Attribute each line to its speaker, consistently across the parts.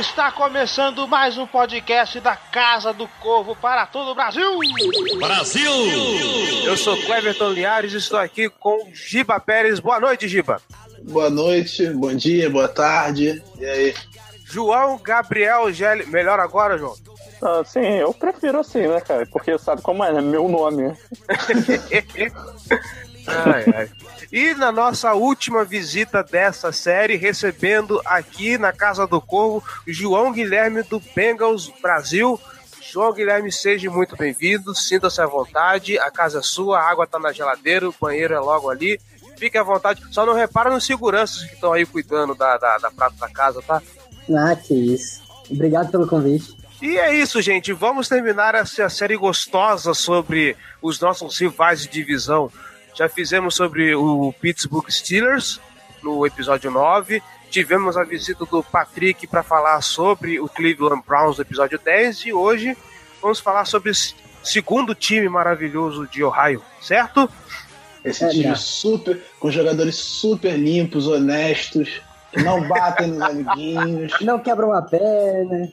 Speaker 1: Está começando mais um podcast da Casa do Corvo para todo o Brasil.
Speaker 2: Brasil!
Speaker 1: Eu sou Cleverton Liares e estou aqui com Giba Pérez. Boa noite, Giba.
Speaker 3: Boa noite, bom dia, boa tarde. E aí?
Speaker 1: João Gabriel Gelli. Melhor agora, João?
Speaker 4: Ah, sim, eu prefiro assim, né, cara? Porque sabe como é, né? Meu nome.
Speaker 1: ai, ai. E na nossa última visita dessa série, recebendo aqui na Casa do Corvo, João Guilherme do Bengals Brasil. João Guilherme, seja muito bem-vindo, sinta-se à vontade, a casa é sua, a água tá na geladeira, o banheiro é logo ali. Fique à vontade, só não repara nos seguranças que estão aí cuidando da, da, da prata da casa, tá?
Speaker 5: Ah, que isso. Obrigado pelo convite.
Speaker 1: E é isso, gente. Vamos terminar essa série gostosa sobre os nossos rivais de divisão. Já fizemos sobre o Pittsburgh Steelers no episódio 9. Tivemos a visita do Patrick para falar sobre o Cleveland Browns no episódio 10. E hoje vamos falar sobre o segundo time maravilhoso de Ohio, certo?
Speaker 3: Esse é, time super, com jogadores super limpos, honestos, que não batem nos amiguinhos.
Speaker 5: Não quebram a perna.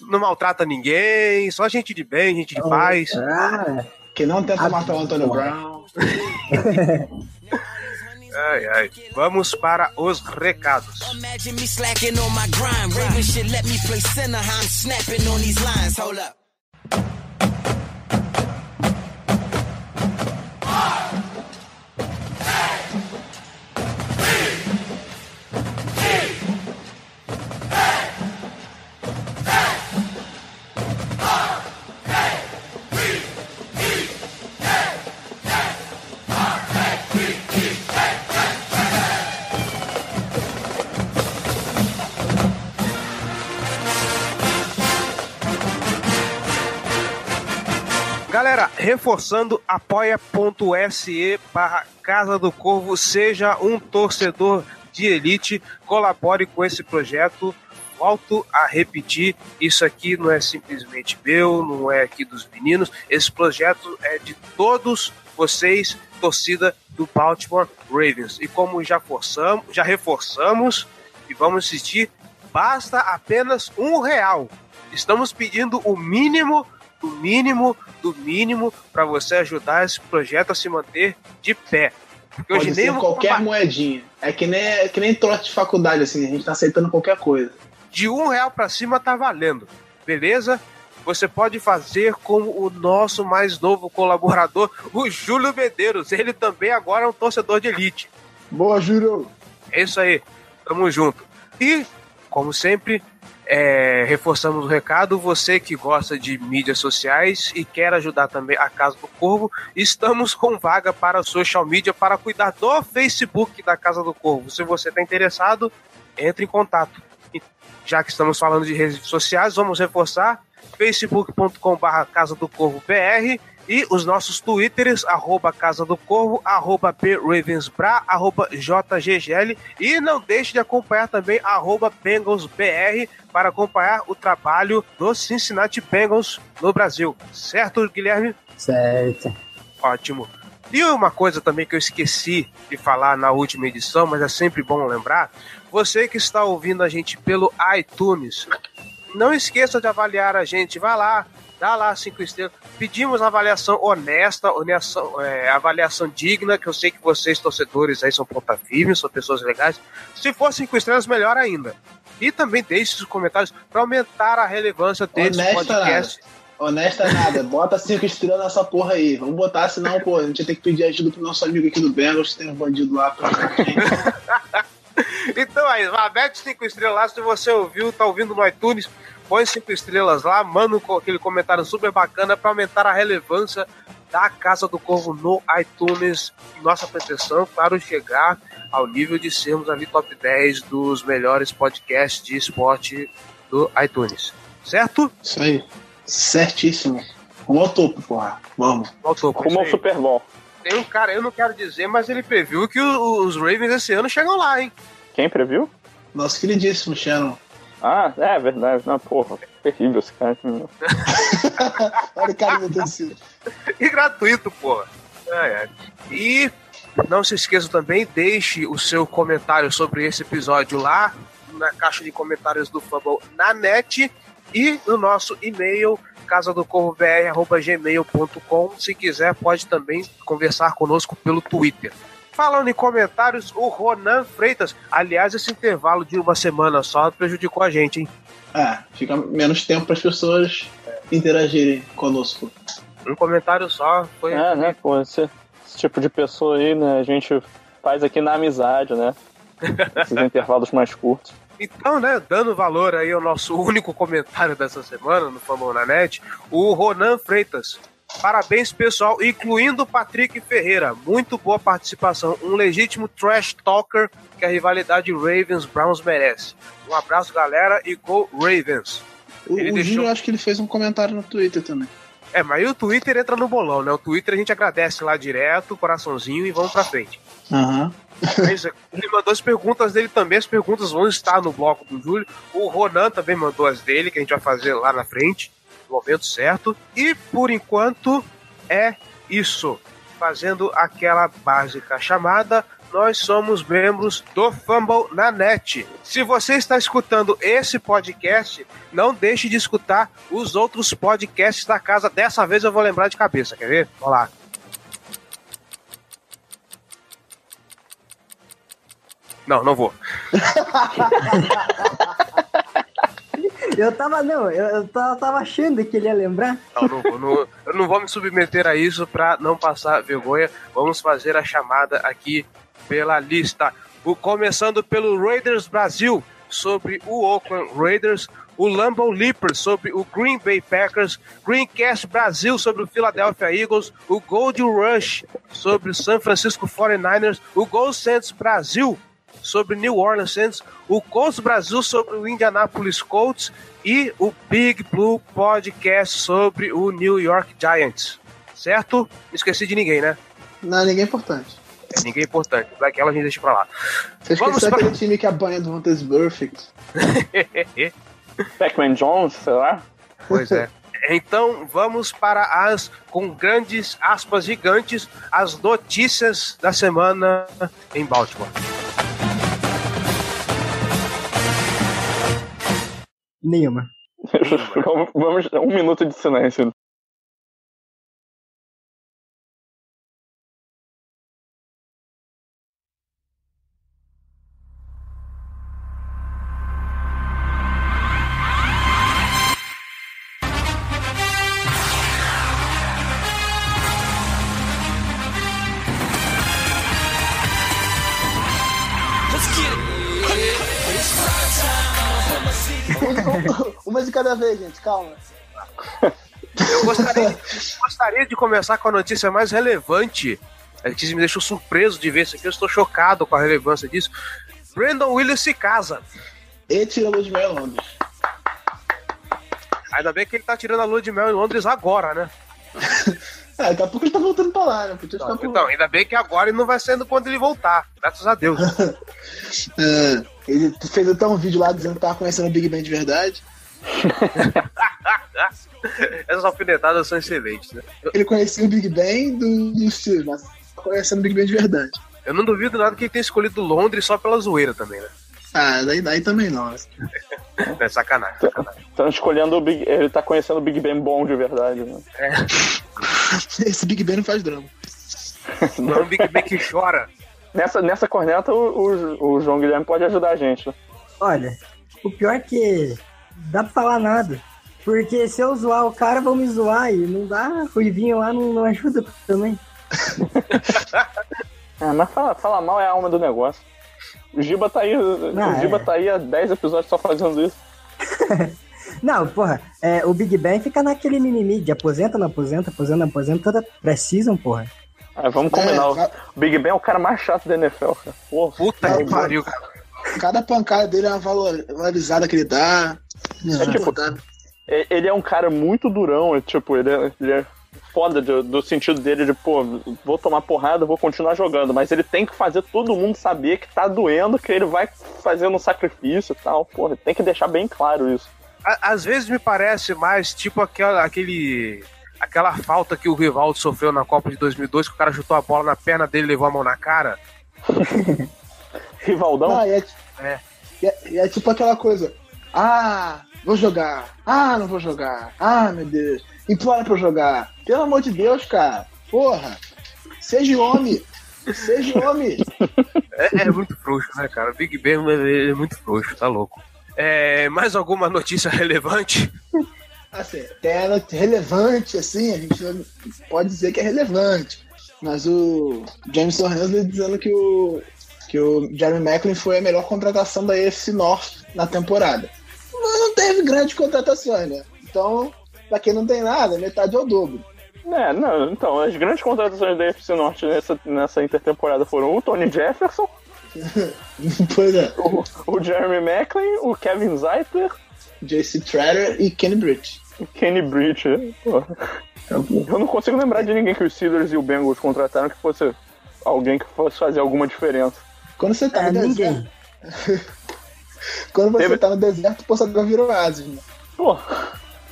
Speaker 1: Não maltrata ninguém, só gente de bem, gente de paz.
Speaker 3: Ah, que não tenta matar o Antônio Brown.
Speaker 1: Ai, ai. Vamos para os recados. Galera, reforçando, apoia.se barra Casa do Corvo, seja um torcedor de elite, colabore com esse projeto. Volto a repetir, isso aqui não é simplesmente meu, não é aqui dos meninos, esse projeto é de todos vocês, torcida do Baltimore Ravens. E como já forçamos, já reforçamos e vamos assistir, basta apenas um real. Estamos pedindo o mínimo do mínimo do mínimo para você ajudar esse projeto a se manter de pé.
Speaker 3: Porque Pode hoje ser nem qualquer moedinha. É que nem, é que nem trote de faculdade, assim, a gente tá aceitando qualquer coisa.
Speaker 1: De um real para cima tá valendo, beleza? Você pode fazer como o nosso mais novo colaborador, o Júlio Medeiros. Ele também agora é um torcedor de elite.
Speaker 3: Boa, Júlio!
Speaker 1: É isso aí, tamo junto. E, como sempre, é, reforçamos o recado, você que gosta de mídias sociais e quer ajudar também a Casa do Corvo, estamos com vaga para social media para cuidar do Facebook da Casa do Corvo. Se você está interessado, entre em contato. Já que estamos falando de redes sociais, vamos reforçar facebook.com.br Casa do Corvo BR e os nossos twitters, arroba Casa do Corvo, arroba PRavensBra, arroba JGGL. E não deixe de acompanhar também arroba BengalsBR para acompanhar o trabalho dos Cincinnati Bengals no Brasil. Certo, Guilherme?
Speaker 5: Certo.
Speaker 1: Ótimo. E uma coisa também que eu esqueci de falar na última edição, mas é sempre bom lembrar, você que está ouvindo a gente pelo iTunes, não esqueça de avaliar a gente, vá lá, dá lá cinco estrelas. Pedimos avaliação honesta, honesta, é, avaliação digna, que eu sei que vocês, torcedores, aí são ponta firme, são pessoas legais. Se for cinco estrelas, melhor ainda. E também deixe os comentários para aumentar a relevânncia desse
Speaker 3: honesta
Speaker 1: podcast.
Speaker 3: Nada. Honesta nada, bota cinco estrelas nessa porra aí. Vamos botar, senão, pô, a gente ia ter que pedir ajuda pro nosso amigo aqui do Bengals, que tem um bandido lá pra.
Speaker 1: Então aí, mete cinco estrelas lá. Se você ouviu, tá ouvindo no iTunes, põe cinco estrelas lá, manda aquele comentário super bacana pra aumentar a relevância da Casa do Corvo no iTunes. Nossa pretensão, claro, chegar ao nível de sermos ali top 10 dos melhores podcasts de esporte do iTunes. Certo?
Speaker 3: Isso aí. Certíssimo. Vamos ao topo, porra. Vamos.
Speaker 1: Voltou com
Speaker 4: Rumo ao. Super Bowl.
Speaker 1: Tem um cara, eu não quero dizer, mas ele previu que os Ravens esse ano chegam lá, hein?
Speaker 4: Quem previu?
Speaker 3: Nosso queridíssimo Shannon.
Speaker 4: Ah, é verdade. Não, porra, terrível esse cara.
Speaker 3: Olha o cara do torcida.
Speaker 1: E gratuito, porra. Ai, ai. E não se esqueça também, deixe o seu comentário sobre esse episódio lá na caixa de comentários do Fumble na net e no nosso e-mail casadocorvobr.gmail.com se quiser pode também conversar conosco pelo Twitter. Falando em comentários, o Ronan Freitas, aliás, esse intervalo de uma semana só prejudicou a gente, hein?
Speaker 3: É, fica menos tempo para as pessoas interagirem conosco.
Speaker 1: Um comentário só foi
Speaker 4: É, né, pô, esse, esse tipo de pessoa aí, né, a gente faz aqui na amizade, né? Esses intervalos mais curtos.
Speaker 1: Então, né, dando valor aí ao nosso único comentário dessa semana no Famão na Net, o Ronan Freitas. Parabéns, pessoal, incluindo o Patrick Ferreira. Muito boa participação. Um legítimo trash talker que a rivalidade Ravens-Browns merece. Um abraço, galera, e go Ravens.
Speaker 3: O,
Speaker 1: Ele
Speaker 3: o
Speaker 1: deixou-
Speaker 3: Júlio, acho que ele fez um comentário no Twitter também.
Speaker 1: É, mas aí o Twitter entra no bolão, né? O Twitter a gente agradece lá direto, coraçãozinho e vamos pra frente. Mas ele mandou as perguntas dele também, as perguntas vão estar no bloco do Júlio. O Ronan também mandou as dele, que a gente vai fazer lá na frente, no momento certo. E por enquanto é isso. Fazendo aquela básica chamada. Nós somos membros do Fumble na net. Se você está escutando esse podcast, não deixe de escutar os outros podcasts da casa. Dessa vez eu vou lembrar de cabeça, quer ver? Vamos lá. Não, não vou.
Speaker 5: Eu tava, não, eu, tava, tava achando que ele ia lembrar.
Speaker 1: Não, não. Não- eu não vou me submeter a isso pra não passar vergonha. Vamos fazer a chamada aqui pela lista. O, começando pelo Raiders Brasil, sobre o Oakland Raiders. O Lambeau Leapers sobre o Green Bay Packers. Greencast Brasil sobre o Philadelphia Eagles. O Gold Rush sobre o San Francisco 49ers. O Gold Saints Brasil sobre New Orleans Saints, o Colts Brasil sobre o Indianapolis Colts e o Big Blue Podcast sobre o New York Giants. Certo? Não esqueci de ninguém, né?
Speaker 3: Não, ninguém é importante.
Speaker 1: É, ninguém é importante. Daquela a gente deixa pra lá.
Speaker 3: Você
Speaker 1: Vamos pra-
Speaker 3: aquele time que apanha do Hunters Perfect?
Speaker 4: Pac-Man Jones, sei lá.
Speaker 1: pois é. Então vamos para as, com grandes aspas gigantes, as notícias da semana em Baltimore.
Speaker 5: Nenhuma.
Speaker 4: vamos, um minuto de silêncio.
Speaker 3: Cada vez, gente, calma.
Speaker 1: Eu gostaria, gostaria de começar com a notícia mais relevante. A que me deixou surpreso de ver isso aqui. Eu estou chocado com a relevância disso. Brandon Williams se casa.
Speaker 3: E tira a luz de mel em Londres.
Speaker 1: Ainda bem que ele tá tirando a lua de mel em Londres agora, né?
Speaker 3: É, daqui a pouco ele tá voltando pra lá, né? Podia por
Speaker 1: Então, ainda bem que agora e não vai sendo quando ele voltar. Graças a Deus.
Speaker 3: É, ele fez até um vídeo lá dizendo que tava conhecendo o Big Ben de verdade.
Speaker 1: Essas alfinetadas são excelentes, né?
Speaker 3: Ele conhecia o Big Ben do, do mas conhecendo o Big Ben de verdade.
Speaker 1: eu não duvido nada que ele tenha escolhido Londres só pela zoeira também, né?
Speaker 3: Ah, daí, daí também não. né?
Speaker 1: É sacanagem, sacanagem.
Speaker 4: Estão escolhendo o Big. Ele tá conhecendo o Big Ben bom de verdade, né?
Speaker 3: Esse Big Ben não faz drama.
Speaker 1: Não é um Big Ben que chora.
Speaker 4: Nessa, nessa corneta, o, o, o João Guilherme pode ajudar a gente. né?
Speaker 5: Olha, o pior é que dá pra falar nada. Porque se eu zoar o cara, vão me zoar e não dá. Ruivinho lá não, não ajuda também.
Speaker 4: É, mas fala, fala mal é a alma do negócio. O Giba tá aí, o
Speaker 5: é.
Speaker 4: Giba tá aí há 10 episódios só fazendo isso.
Speaker 5: Não, porra, é, o Big Bang fica naquele mimimi de aposenta, não aposenta, aposenta, não aposenta, toda precisam, porra.
Speaker 4: Ah, vamos combinar.
Speaker 3: É,
Speaker 4: o Big Ben é o cara mais chato da NFL, cara. Porra.
Speaker 1: Puta que pariu, cara.
Speaker 3: Cada pancada dele é uma valor- valorizada que ele dá.
Speaker 4: É tipo, É, Ele é um cara muito durão, é, tipo, ele é, ele é foda de- do sentido dele de, pô, vou tomar porrada, vou continuar jogando, mas ele tem que fazer todo mundo saber que tá doendo, que ele vai fazendo um sacrifício e tal, porra, tem que deixar bem claro isso.
Speaker 1: À- Às vezes me parece mais tipo aquela, aquele. Aquela falta que o Rivaldo sofreu na Copa de 2002, que o cara chutou a bola na perna dele e levou a mão na cara.
Speaker 4: Rivaldão,
Speaker 3: Não, e é,
Speaker 1: É.
Speaker 3: é, e é tipo aquela coisa. Ah, vou jogar. Ah, não vou jogar. Ah, meu Deus. Implora pra eu jogar. Pelo amor de Deus, cara. Porra. Seja homem. Seja homem.
Speaker 1: É, é muito frouxo, né, cara? O Big Ben é muito frouxo, tá louco. É, mais alguma notícia relevante?
Speaker 3: Assim, até ela é relevante, assim, a gente pode dizer que é relevante. Mas o Jameson Hansley dizendo que o, que o Jeremy Macklin foi a melhor contratação da AFC North na temporada. Não teve grandes contratações, né? Então, pra quem não tem nada, metade é o dobro.
Speaker 4: É, não, então, as grandes contratações da FC Norte nessa, nessa intertemporada foram o Tony Jefferson,
Speaker 3: pois é,
Speaker 4: o, o Jeremy Macklin, o Kevin Zeitler
Speaker 3: JC Treader e Kenny Britt.
Speaker 4: Kenny Britt. né? Pô. Eu não consigo lembrar de ninguém que os Steelers e o Bengals contrataram que fosse alguém que fosse fazer alguma diferença.
Speaker 3: Quando você tá
Speaker 5: É, ninguém.
Speaker 3: Quando você
Speaker 4: Teve-
Speaker 3: tá no deserto, o poçador vira oásis, né?
Speaker 4: Pô,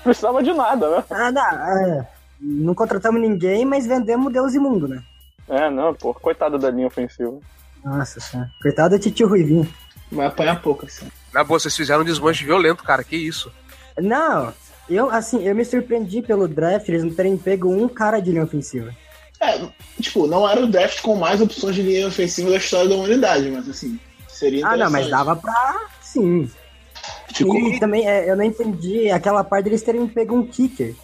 Speaker 4: precisava de nada, né?
Speaker 5: Ah, não, é, não contratamos ninguém, mas vendemos Deus imundo, né?
Speaker 4: É, não, pô, coitada da linha ofensiva.
Speaker 5: Nossa senhora. Coitado do Titio Ruivinho.
Speaker 3: Vai apanhar pouco, assim.
Speaker 1: Na boa, vocês fizeram um desmanche violento, cara. Que isso?
Speaker 5: Não, eu, assim, eu me surpreendi pelo draft eles não terem pego um cara de linha ofensiva.
Speaker 3: É, tipo, não era o draft com mais opções de linha ofensiva da história da humanidade, mas assim, seria
Speaker 5: Ah, não, mas dava pra. Sim.
Speaker 3: Tipo,
Speaker 5: E também é, eu não entendi aquela parte deles terem pego um kicker.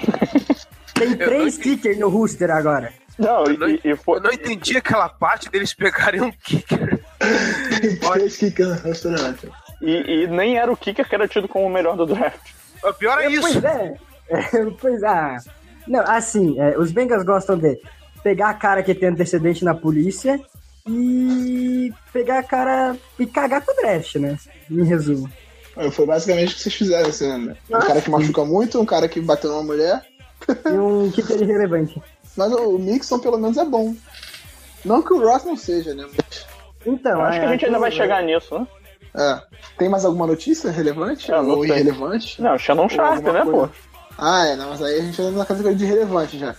Speaker 5: Tem três kickers no roster agora.
Speaker 4: Não,
Speaker 1: Eu não,
Speaker 4: e, e foi,
Speaker 1: eu não entendi aquela parte deles pegarem um kicker.
Speaker 3: três kickers no restaurante.
Speaker 4: e, e nem era o kicker que era tido como o melhor do draft.
Speaker 1: O pior é isso.
Speaker 5: Pois é. É, pois ah. Não, assim, é, os Bengals gostam de pegar a cara que tem antecedente na polícia e pegar a cara e cagar com o draft, né? Em resumo.
Speaker 3: Foi basicamente o que vocês fizeram, assim, né? Um cara que machuca muito, um cara que bateu numa mulher,
Speaker 5: E um kicker irrelevante.
Speaker 3: mas o Mixon pelo menos é bom. Não que o Ross não seja, né? Mas,
Speaker 5: Então,
Speaker 4: Eu acho que a
Speaker 5: é,
Speaker 4: gente ainda vai
Speaker 5: aquilo-
Speaker 4: chegar nisso, né?
Speaker 3: é. Tem mais alguma notícia relevante
Speaker 4: não
Speaker 3: ou irrelevante?
Speaker 4: Não, Shannon Sharp, né, pô?
Speaker 3: Ah, é, não, mas aí a gente entra na categoria de relevante já.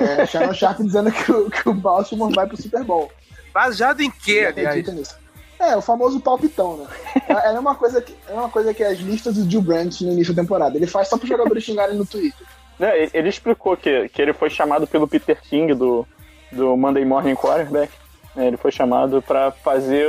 Speaker 3: É, Shannon Sharp dizendo que o, que o Baltimore vai pro Super Bowl.
Speaker 1: Baseado em quê, aliás?
Speaker 3: nisso? É, o famoso palpitão, né? É, é uma coisa que, é uma coisa que as listas do Jill Brandt no início da temporada. Ele faz só para jogadores xingarem no Twitter.
Speaker 4: É, ele- explicou que, que ele foi chamado pelo Peter King do, do Monday Morning Quarterback. É, ele foi chamado pra fazer,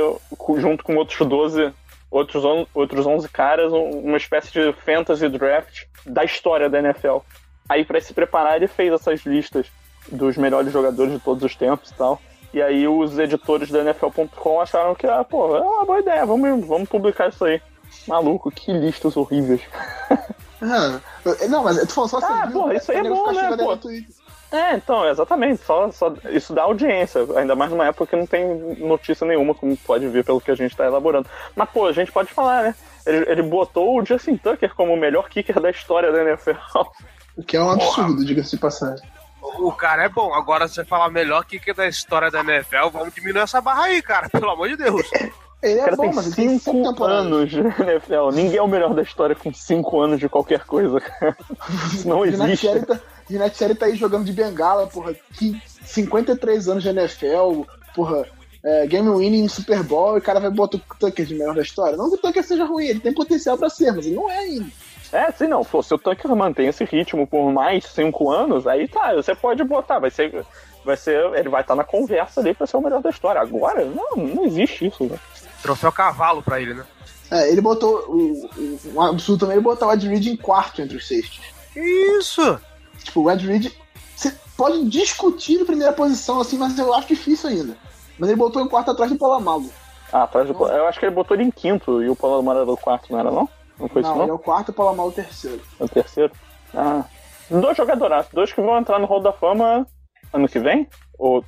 Speaker 4: junto com outros 12, outros, on- outros 11 caras, um- uma espécie de fantasy draft da história da NFL. Aí, pra se preparar, ele fez essas listas dos melhores jogadores de todos os tempos e tal. E aí, os editores da NFL.com acharam que, ah, pô, é uma boa ideia, vamos, vamos publicar isso aí. Maluco, que listas horríveis.
Speaker 3: Ah, eu- não, mas tu falou só
Speaker 4: Ah,
Speaker 3: assim,
Speaker 4: porra, isso aí é bom, né, pô? É, então, exatamente. Só, só, isso dá audiência. Ainda mais numa época que não tem notícia nenhuma, como pode ver pelo que a gente tá elaborando. Mas, pô, a gente pode falar, né? Ele, ele botou o Justin Tucker como o melhor kicker da história da NFL.
Speaker 3: O que é um absurdo, diga-se de passagem.
Speaker 1: O cara é bom. Agora, se você falar melhor que da história da NFL, vamos diminuir essa barra aí, cara. Pelo amor de Deus.
Speaker 3: Ele
Speaker 4: O
Speaker 3: é
Speaker 4: cara
Speaker 3: bom,
Speaker 4: tem
Speaker 3: mas cinco
Speaker 4: 5
Speaker 3: temporadas.
Speaker 4: anos de NFL. Ninguém é o melhor da história com 5 anos de qualquer coisa, cara. Isso não existe.
Speaker 3: Vinatieri tá, tá aí jogando de bengala, porra. Que 53 anos de NFL, porra. é, game winning em Super Bowl e o cara vai botar o Tucker de melhor da história. Não que o Tucker seja ruim, ele tem potencial pra ser, mas ele não é ainda.
Speaker 4: É, se não, pô, se o Tucker mantém esse ritmo por mais 5 anos, aí tá, você pode botar, vai ser. Vai ser. Ele vai estar na conversa ali pra ser o melhor da história. Agora, não, não existe isso, né?
Speaker 1: Troféu cavalo pra ele, né?
Speaker 3: É, ele botou. O, o, um absurdo também ele botar o Ed Reed em quarto entre os safeties.
Speaker 1: Isso!
Speaker 3: Tipo, o Ed Reed. Você pode discutir a primeira posição, assim, mas eu acho difícil ainda. Mas ele botou em quarto atrás do Polamago.
Speaker 4: Ah, atrás do. Eu acho que ele botou ele em quinto e o Paulo Amaro era o quarto, não era não? Não foi
Speaker 3: não,
Speaker 4: isso
Speaker 3: ele é
Speaker 4: não?
Speaker 3: o quarto o Polamago o terceiro.
Speaker 4: O terceiro? Ah. Dois jogadoraços, dois que vão entrar no Hall da Fama ano que vem? Ou.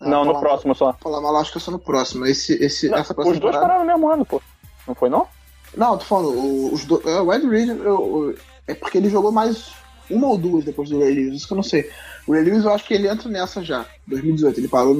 Speaker 3: Ah,
Speaker 4: não, no próximo só.
Speaker 3: Polamago acho que é só no próximo. Esse, esse,
Speaker 4: Não,
Speaker 3: essa
Speaker 4: os
Speaker 3: próxima
Speaker 4: dois
Speaker 3: temporada-
Speaker 4: pararam no mesmo ano, pô. Não foi não?
Speaker 3: Não, tô falando, o- os do, é, o Ed Reed eu- eu- é porque ele jogou mais uma ou duas depois do Ray Lewis, isso que eu não sei. O Ray Lewis eu acho que ele entra nessa já, 2018. Ele parou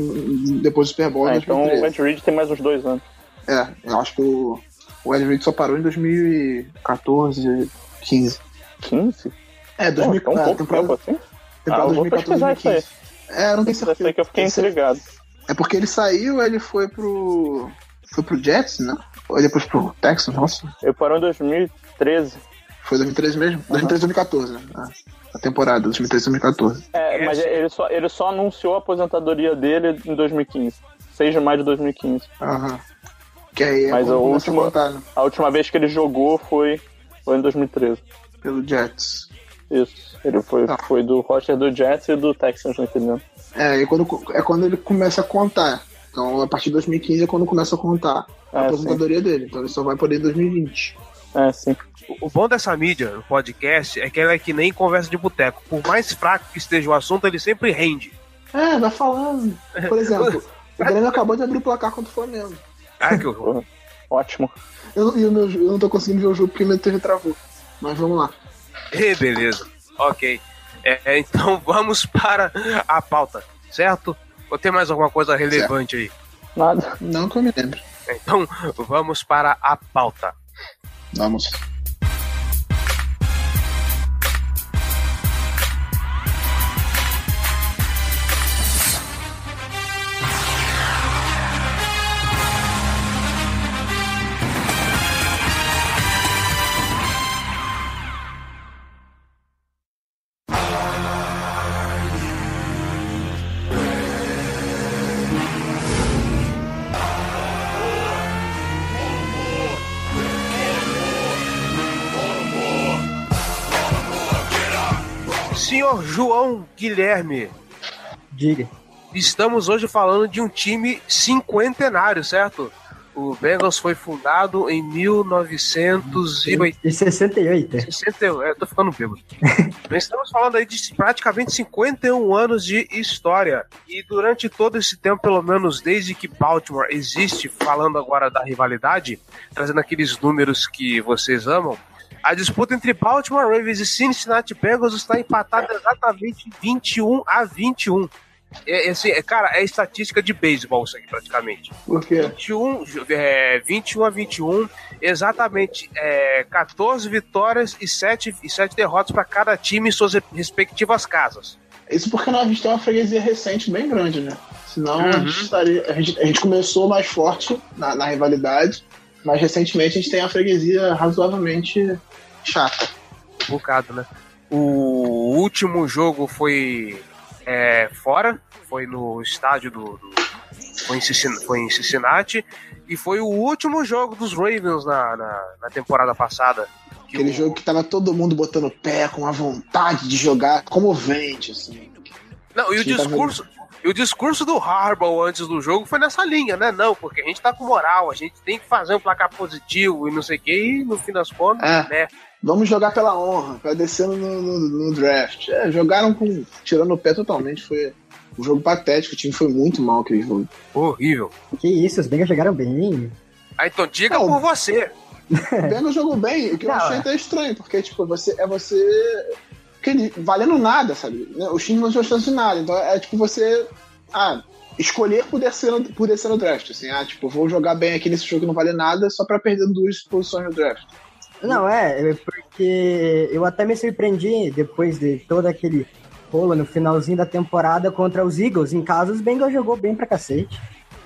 Speaker 3: depois do Super Bowl em
Speaker 4: então o
Speaker 3: 2013.
Speaker 4: Ed Reed tem mais uns dois anos.
Speaker 3: É, eu acho que o, o Reed só parou em 2014, 15.
Speaker 4: 15?
Speaker 3: É,
Speaker 4: Pô,
Speaker 3: 2000,
Speaker 4: tão
Speaker 3: é,
Speaker 4: pouco tempo assim?
Speaker 3: temporada
Speaker 4: Ah, eu vou
Speaker 3: 2014,
Speaker 4: pesquisar isso aí.
Speaker 3: 2015. É, eu não
Speaker 4: Eu
Speaker 3: certeza.
Speaker 4: sei que eu fiquei intrigado.
Speaker 3: É porque ele saiu, ele foi pro. Foi pro Jets, né? Ou depois pro Texans, nossa.
Speaker 4: Ele parou em 2013.
Speaker 3: Foi 2013 mesmo? 2013, 2014, né? Ah, a temporada, 2013, 2014.
Speaker 4: É, mas ele só, ele só anunciou a aposentadoria dele em 2015. 6 de maio de 2015.
Speaker 3: Aham. Que aí é
Speaker 4: Mas o
Speaker 3: a né?
Speaker 4: A última vez que ele jogou foi, foi em 2013.
Speaker 3: Pelo Jets.
Speaker 4: Isso. Ele foi,
Speaker 3: Tá.
Speaker 4: foi do roster do Jets e do Texans, não entendendo?
Speaker 3: É, e quando, é quando ele começa a contar. Então, a partir de 2015 é quando começa a contar a
Speaker 4: É,
Speaker 3: aposentadoria dele. Então, ele só vai poder em 2020.
Speaker 4: É, sim.
Speaker 1: O bom dessa mídia, no podcast, é que ela é que nem conversa de boteco. Por mais fraco que esteja o assunto, ele sempre rende.
Speaker 3: É, vai falando. Por exemplo, o Grêmio acabou de abrir o placar contra o Flamengo.
Speaker 1: Ai, que horror.
Speaker 4: Ótimo.
Speaker 3: Eu, e meu, eu não tô conseguindo ver o jogo porque meu TV travou. Mas vamos lá.
Speaker 1: E beleza. Ok. É, então vamos para a pauta, certo? Ou tem mais alguma coisa relevante aí?
Speaker 4: Nada.
Speaker 3: Não que eu me lembre.
Speaker 1: Então vamos para a pauta.
Speaker 3: Vamos.
Speaker 1: João Guilherme,
Speaker 5: Diga.
Speaker 1: estamos hoje falando de um time cinquentenário, certo? O Bengals foi fundado em 1980.
Speaker 5: E 68.
Speaker 1: 61, é, eu tô ficando bêbado. Estamos falando aí de praticamente 51 anos de história. E durante todo esse tempo, pelo menos desde que Baltimore existe, falando agora da rivalidade, trazendo aqueles números que vocês amam, a disputa entre Baltimore Ravens e Cincinnati Bengals está empatada exatamente 21 a 21. É, é assim, é, cara, é estatística de beisebol isso aqui praticamente.
Speaker 3: Por quê?
Speaker 1: 21, é, 21 a 21, exatamente é, 14 vitórias e 7, e 7 derrotas para cada time em suas respectivas casas.
Speaker 3: Isso porque a gente tem uma freguesia recente bem grande, né? Senão a, gente estaria, a, gente, a gente começou mais forte na, na rivalidade, mas recentemente a gente tem uma freguesia razoavelmente chata.
Speaker 1: Um bocado, né? O último jogo foi é, fora, foi no estádio do. do- foi, em Cincin- foi em Cincinnati, e foi o último jogo dos Ravens na, na, na temporada passada. Que
Speaker 3: Aquele
Speaker 1: o-
Speaker 3: jogo que tava todo mundo botando pé com a vontade de jogar, comovente, assim.
Speaker 1: Não, e o discurso. E o discurso do Harbaugh antes do jogo foi nessa linha, né? Não, porque a gente tá com moral, a gente tem que fazer um placar positivo e não sei o que, e no fim das contas,
Speaker 3: É.
Speaker 1: né?
Speaker 3: Vamos jogar pela honra, pra descer no, no, no draft. É, jogaram com. tirando o pé totalmente. Foi um jogo patético, o time foi muito mal aquele jogo.
Speaker 1: Horrível.
Speaker 5: Que isso, os Bengals jogaram bem.
Speaker 1: Aí então diga
Speaker 3: Não.
Speaker 1: por você.
Speaker 3: O Bengals jogou bem, o que eu
Speaker 5: Não,
Speaker 3: achei
Speaker 5: é.
Speaker 3: até estranho, porque tipo, você é você. Aquele, valendo nada, sabe? Os times não chance de nada. Então é tipo você. Ah, escolher por descer, no, por descer no draft. Assim, ah, tipo, vou jogar bem aqui nesse jogo que não vale nada só pra perder duas posições no draft.
Speaker 5: Não, é, é porque eu até me surpreendi depois de todo aquele rolo no finalzinho da temporada contra os Eagles. Em casa, os Bengals jogou bem pra cacete.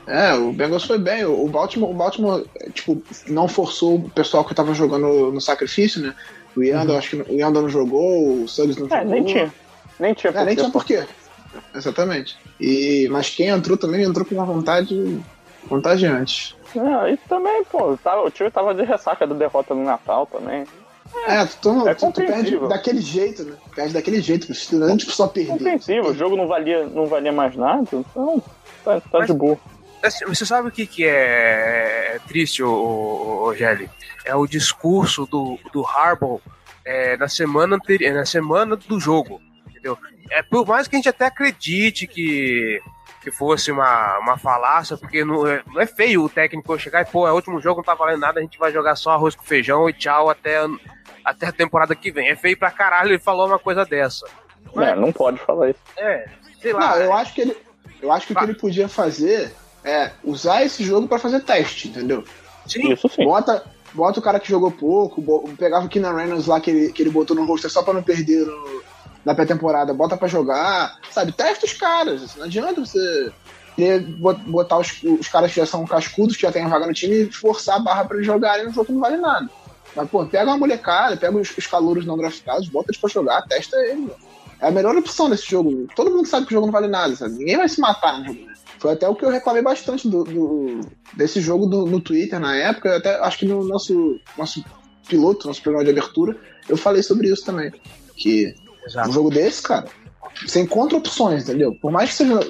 Speaker 3: É, o Bengals foi bem. O Baltimore, o Baltimore tipo, não forçou o pessoal que tava jogando no sacrifício, né? O Yanda, acho que o Yanda não jogou, o Suggs não
Speaker 4: É,
Speaker 3: jogou.
Speaker 4: nem tinha. Nem tinha
Speaker 3: É, nem tinha porquê. Exatamente. E, mas quem entrou também entrou com uma vontade contagiantes.
Speaker 4: Ah, e também, pô, tava, o time tava de ressaca da derrota no Natal também.
Speaker 3: É, tu, toma,
Speaker 4: É
Speaker 3: tu, tu perde daquele jeito, né? Perde daquele jeito, não é tipo só perder.
Speaker 4: Compreensível, o jogo não valia, não valia mais nada, então tá, tá de boa.
Speaker 1: Assim, Você sabe o que, que é, é triste, ô, ô, Gelli? É o discurso do, do Harbaugh é, na, semana anteri- na semana do jogo, entendeu? É, por mais que a gente até acredite que, que fosse uma, uma falácia, porque não é, não é feio o técnico chegar e, pô, é o último jogo, não tá valendo nada, a gente vai jogar só arroz com feijão e tchau até, até a temporada que vem. É feio pra caralho ele falou uma coisa dessa.
Speaker 4: É, não pode falar isso.
Speaker 1: É, sei lá.
Speaker 3: Não, eu acho que ele. Eu acho que o que ele podia fazer é usar esse jogo pra fazer teste, entendeu?
Speaker 1: Sim,
Speaker 4: Isso sim.
Speaker 3: Bota, bota o cara que jogou pouco, bo- pegava o Keenan Reynolds lá que ele, que ele botou no roster só pra não perder no- na pré-temporada, bota pra jogar, sabe? Testa os caras. assim, Não adianta você botar os, os caras que já são cascudos, que já tem vaga no time, e forçar a barra pra eles jogarem no jogo que não vale nada. Mas, pô, pega uma molecada, pega os, os calouros não draftados, bota eles pra jogar, testa eles. É a melhor opção desse jogo. Todo mundo sabe que o jogo não vale nada, sabe? Ninguém vai se matar no jogo. Foi até o que eu reclamei bastante do, do- desse jogo do- no Twitter na época. Até acho que no nosso, nosso piloto, nosso programa de abertura, eu falei sobre isso também. Que
Speaker 1: exato.
Speaker 3: um jogo desse, cara, você encontra opções, entendeu? Por mais que seja.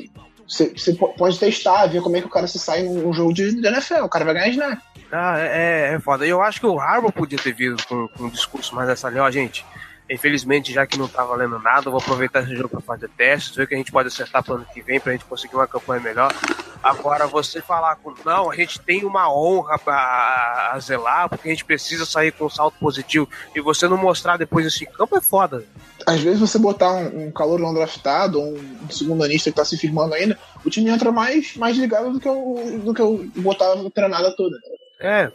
Speaker 3: Você, você po- pode testar, ver como é que o cara se sai num, jogo de, de NFL. O cara vai ganhar snap.
Speaker 1: Ah, é, é foda. Eu acho que o Harbour podia ter vindo com, com um discurso mais essa linha, ó, gente. Infelizmente, já que não tá valendo nada, eu vou aproveitar esse jogo pra fazer testes, ver o que a gente pode acertar pro ano que vem pra gente conseguir uma campanha melhor. Agora, você falar com. Não, a gente tem uma honra pra a zelar, porque a gente precisa sair com um salto positivo, e você não mostrar depois isso em campo é foda.
Speaker 3: Às vezes você botar um, um calor não draftado, um segundo anista que tá se firmando ainda, o time entra mais, mais ligado do que eu, do que eu botar a treinada toda.
Speaker 1: É,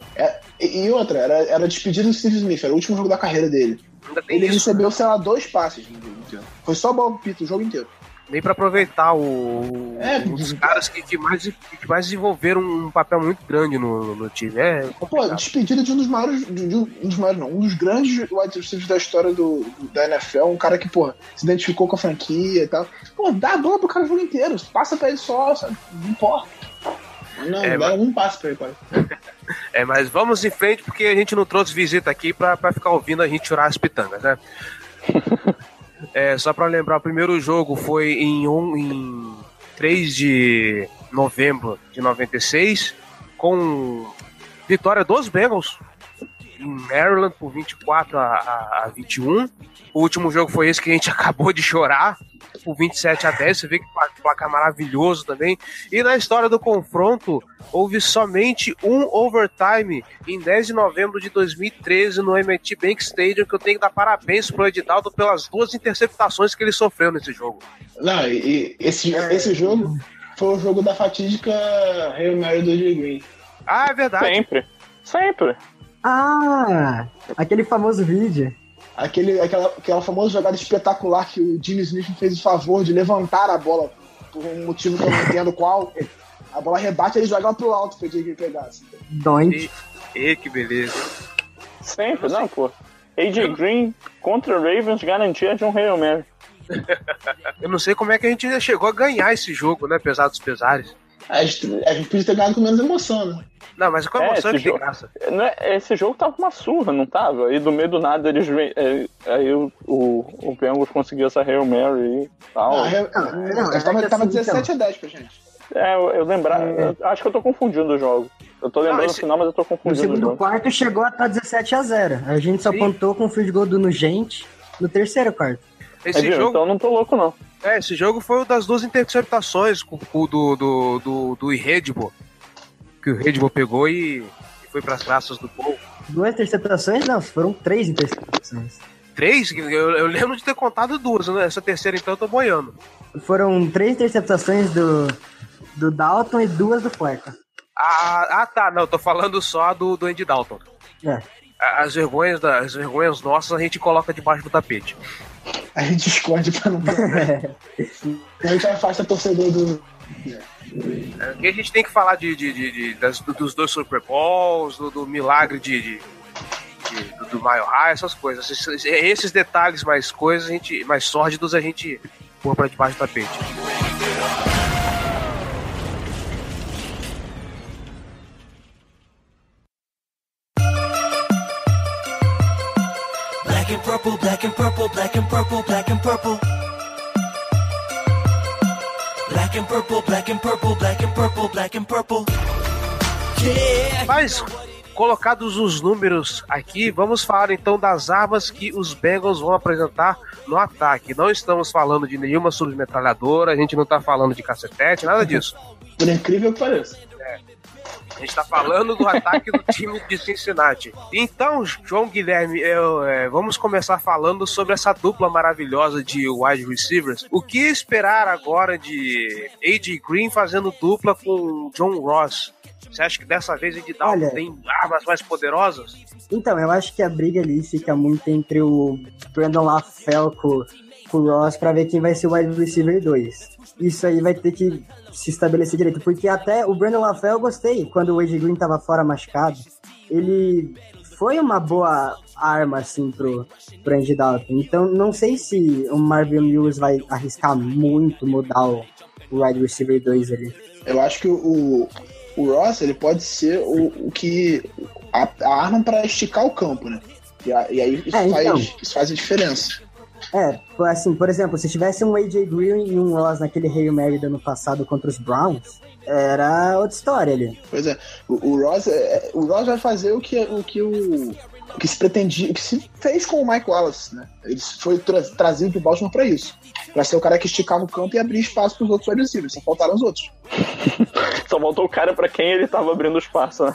Speaker 3: E, e outra, era, era a despedida do Steve Smith, era o último jogo da carreira dele. Ele
Speaker 1: isso.
Speaker 3: recebeu, sei lá, dois passes no jogo inteiro. Foi só bola pro pito o jogo inteiro.
Speaker 1: Nem pra aproveitar o,
Speaker 3: É,
Speaker 1: os caras que, que, mais, que mais desenvolveram um papel muito grande no, no time. É
Speaker 3: Pô, despedida de um dos maiores. De, de um dos maiores, não. Um dos grandes wide receivers da história do, da NFL. Um cara que, pô, se identificou com a franquia e tal. Pô, dá a bola pro cara o jogo inteiro. Passa pra ele só, sabe? Não importa. Não,
Speaker 1: É, mas-
Speaker 3: um passo pra ele, pai.
Speaker 1: É, mas vamos em frente porque a gente não trouxe visita aqui pra, pra ficar ouvindo a gente chorar as pitangas, né? é, só pra lembrar, o primeiro jogo foi em, um, em 3 de novembro de 96, com vitória dos Bengals em Maryland por 24 a, a, a 21. O último jogo foi esse que a gente acabou de chorar, por 27 a 10. Você vê que pla- placar maravilhoso também. E na história do confronto, houve somente um overtime em 10 de novembro de 2013 no MIT Bank Stadium, que eu tenho que dar parabéns pro Edinaldo pelas duas interceptações que ele sofreu nesse jogo.
Speaker 3: Não, e, e esse, esse jogo foi o jogo da fatídica Hail Mary do Green.
Speaker 1: Ah, é verdade.
Speaker 4: Sempre. Sempre.
Speaker 5: Ah, aquele famoso vídeo.
Speaker 3: Aquele, aquela, aquela famosa jogada espetacular que o Jimmy Smith fez o favor de levantar a bola por um motivo que eu não entendo qual. A bola rebate e ele joga ela pro alto pra ele pegar. assim.
Speaker 5: Doink.
Speaker 1: E que beleza.
Speaker 4: Sempre, não, pô. AJ Green contra Ravens garantia de um Hail Mary.
Speaker 1: Eu não sei como é que a gente ainda chegou a ganhar esse jogo, né? Apesar dos pesares.
Speaker 3: A gente, a gente podia ter ganhado com menos emoção, né?
Speaker 1: Não, mas com
Speaker 4: É,
Speaker 1: emoção é,
Speaker 4: esse
Speaker 1: que tem
Speaker 4: jogo-
Speaker 1: graça.
Speaker 4: Não é- Esse jogo tava uma surra, não tava? E do meio do nada eles. vêm- é, Aí o, o, o Bengals conseguiu essa Hail Mary e tal.
Speaker 3: Ah, é-
Speaker 5: não,
Speaker 3: não,
Speaker 5: é
Speaker 3: tava,
Speaker 5: que
Speaker 3: tava
Speaker 5: assim,
Speaker 3: 17 a 10 pra gente.
Speaker 4: É, eu, eu lembrar. eu acho que eu tô confundindo o jogo. Eu tô lembrando
Speaker 1: esse-
Speaker 4: o final, mas eu tô confundindo o
Speaker 5: segundo
Speaker 4: jogo.
Speaker 5: quarto chegou a estar 17 a 0. A gente só
Speaker 1: Sim.
Speaker 5: pontou com o field goal do Nugent no terceiro quarto.
Speaker 1: Esse
Speaker 4: É, viu?
Speaker 1: jogo,
Speaker 4: Então eu não tô louco, não.
Speaker 1: É, esse jogo foi o das duas interceptações com, o do, do, do, do Irredible, que o Irredible pegou e, e foi pras graças do povo.
Speaker 5: Duas interceptações? Não, foram três interceptações.
Speaker 1: Três? Eu, eu lembro de ter contado duas, né? Essa terceira então eu tô boiando.
Speaker 5: Foram três interceptações do, do Dalton e duas do Fleca.
Speaker 1: Ah, ah, tá, não, tô falando só do, do Andy Dalton.
Speaker 5: É.
Speaker 1: As vergonhas, da- as vergonhas nossas a gente coloca debaixo do tapete.
Speaker 3: A gente esconde pra não. a gente afasta torcedor do.
Speaker 1: Aqui a gente tem que falar de, de- de- de- das- dos dois Super Bowls, do, do milagre de, de- de- do, do Mile High, essas coisas. Esses, esses detalhes mais coisas, a gente, mais sórdidos, a gente pôr pra debaixo do tapete.
Speaker 6: Purple, black and purple, black and purple, black and purple. Black and purple, black and purple, black and purple, black and purple. Yeah.
Speaker 1: Mas, colocados os números aqui, vamos falar então das armas que os Bengals vão apresentar no ataque. Não estamos falando de nenhuma submetralhadora, a gente não tá falando de cacetete, nada disso.
Speaker 3: Por incrível que pareça.
Speaker 1: A gente tá falando do ataque do time de Cincinnati. Então, João Guilherme, eu, é, vamos começar falando sobre essa dupla maravilhosa de wide receivers. O que esperar agora de AJ Green fazendo dupla com John Ross? Você acha que dessa vez Ed Dalton
Speaker 5: Olha-
Speaker 1: tem armas mais poderosas?
Speaker 5: Então, eu acho que a briga ali fica muito entre o Brandon LaFell com, com o Ross pra ver quem vai ser o wide receiver 2. Isso aí vai ter que se estabelecer direito, porque até o Brandon LaFell eu gostei quando o AJ Green tava fora machucado. Ele foi uma boa arma, assim, pro, pro Andy Dalton. Então, não sei se o Marvin Lewis vai arriscar muito mudar o, o wide receiver 2 ali.
Speaker 3: Eu acho que o, o Ross ele pode ser o, o que. A, a arma para esticar o campo, né? E, a- e aí isso,
Speaker 5: É, então.
Speaker 3: faz, isso faz a diferença.
Speaker 5: É, assim, por exemplo, se tivesse um AJ Green e um Ross naquele Hail Mary do ano passado contra os Browns, era outra história ali.
Speaker 3: Pois é, o, o Ross, é, o Ross vai fazer o que o que o, o que se pretendia, o que se fez com o Mike Wallace, né? Ele foi tra trazido do Baltimore para isso, para ser o cara que esticava o campo e abrir espaço para os outros receivers. Só faltaram os outros.
Speaker 4: Só voltou o cara pra quem ele tava abrindo espaço, né?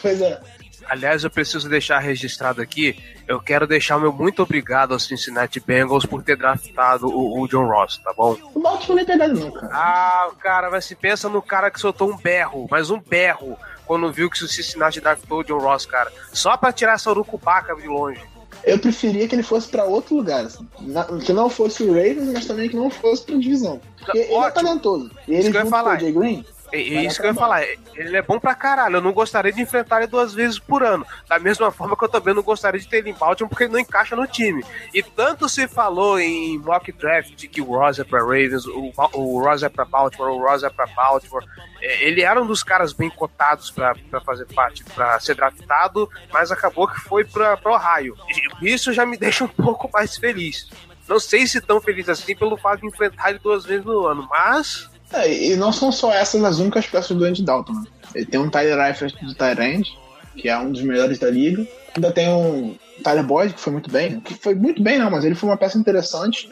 Speaker 3: Pois é.
Speaker 1: Aliás, eu preciso deixar registrado aqui. Eu quero deixar o meu muito obrigado aos Cincinnati Bengals por ter draftado o, o John Ross, tá bom?
Speaker 3: O Baltimore nem pegado não, cara.
Speaker 1: Ah, cara, mas se pensa no cara que soltou um berro, mas um berro, quando viu que o Cincinnati draftou o John Ross, cara. Só pra tirar essa urucubaca de longe.
Speaker 3: Eu preferia que ele fosse para outro lugar, assim. Na- que não fosse o Ravens, mas também que não fosse pra divisão. Porque ele é
Speaker 1: Ótimo.
Speaker 3: talentoso. E ele
Speaker 1: Isso
Speaker 3: junto
Speaker 1: falar.
Speaker 3: com o Jay Green,
Speaker 1: É, é isso que eu ia falar. Ele é bom pra caralho. Eu não gostaria de enfrentar ele duas vezes por ano. Da mesma forma que eu também não gostaria de ter ele em Baltimore porque ele não encaixa no time. E tanto se falou em mock draft de que o Ross é pra Ravens, o, o Ross é pra Baltimore, o Ross é pra Baltimore. É, ele era um dos caras bem cotados pra pra fazer parte, pra ser draftado, mas acabou que foi pra, pra Ohio. E isso já me deixa um pouco mais feliz. Não sei se tão feliz assim pelo fato de enfrentar ele duas vezes no ano, mas
Speaker 3: É, e não são só essas as únicas peças do Andy Dalton. Né? Ele tem um Tyler Eifert de Tyrande, que é um dos melhores da liga. Ainda tem um Tyler Boyd, que foi muito bem. Que foi muito bem, não, mas ele foi uma peça interessante.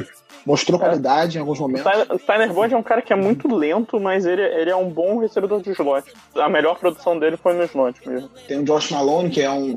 Speaker 3: Mostrou qualidade em alguns
Speaker 4: O
Speaker 3: momentos.
Speaker 4: Tyler, o Tyler Boyd é um cara que é muito lento, mas ele, ele é um bom recebedor de slot. A melhor produção dele foi no slot mesmo.
Speaker 3: Tem o Josh Malone, que é um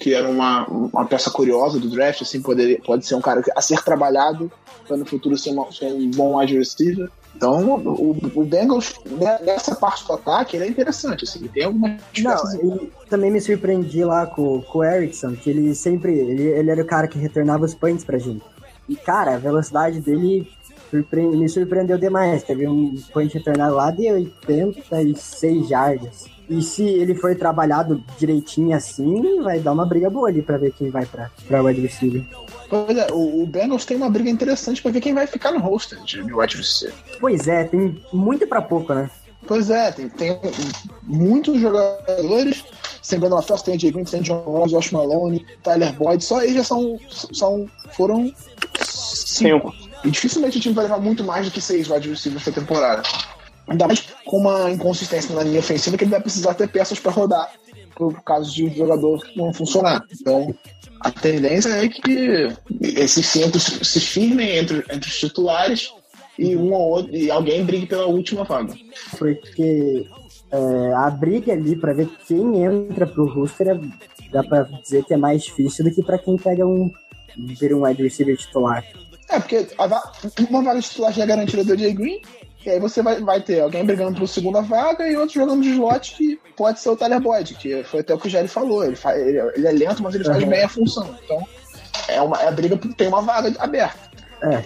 Speaker 3: que era uma, uma peça curiosa do draft, assim, poderia, pode ser um cara a ser trabalhado para no futuro ser, uma- ser um bom wide receiver. Então, o, o Bengals, né, nessa parte do ataque, ele é interessante, assim, ele tem algumas
Speaker 5: Não, também me surpreendi lá com, com o Erickson, que ele sempre. Ele, ele era o cara que retornava os punts pra gente. E, cara, a velocidade dele surpre- me surpreendeu demais. Teve um punch retornado lá de 86 jardas. E se ele for trabalhado direitinho assim, vai dar uma briga boa ali pra ver quem vai pra, pra wide receiver.
Speaker 3: Pois é, o, o Bengals tem uma briga interessante para ver quem vai ficar no roster de receiver.
Speaker 5: Pois é, tem muito pra pouco, né?
Speaker 3: Pois é, tem, tem muitos jogadores. Sem Brandon LaFleur, tem Jay Green, tem John Ross, Josh Malone, Tyler Boyd. Só eles já são, são foram cinco. E dificilmente o time vai levar muito mais do que seis wide receivers pra temporada. Ainda mais com uma inconsistência na linha ofensiva que ele vai precisar ter peças para rodar por caso de um jogador não funcionar. Então, a tendência é que esses cinco se firmem entre, entre os titulares e um ou outro, e alguém brigue pela última vaga.
Speaker 5: porque é, a briga ali pra ver quem entra pro roster é- dá pra dizer que é mais difícil do que pra quem pega um vira um wide receiver titular.
Speaker 3: É, porque a uma vaga titular já é garantida do Jay Green, e aí você vai, vai ter alguém brigando por segunda vaga e outro jogando de slot que pode ser o Tyler Boyd, que foi até o que o Jerry falou. Ele, fa- ele, ele é lento, mas ele faz
Speaker 5: Uhum.
Speaker 3: bem a função. Então, é, uma, é a briga porque tem uma vaga aberta.
Speaker 5: É,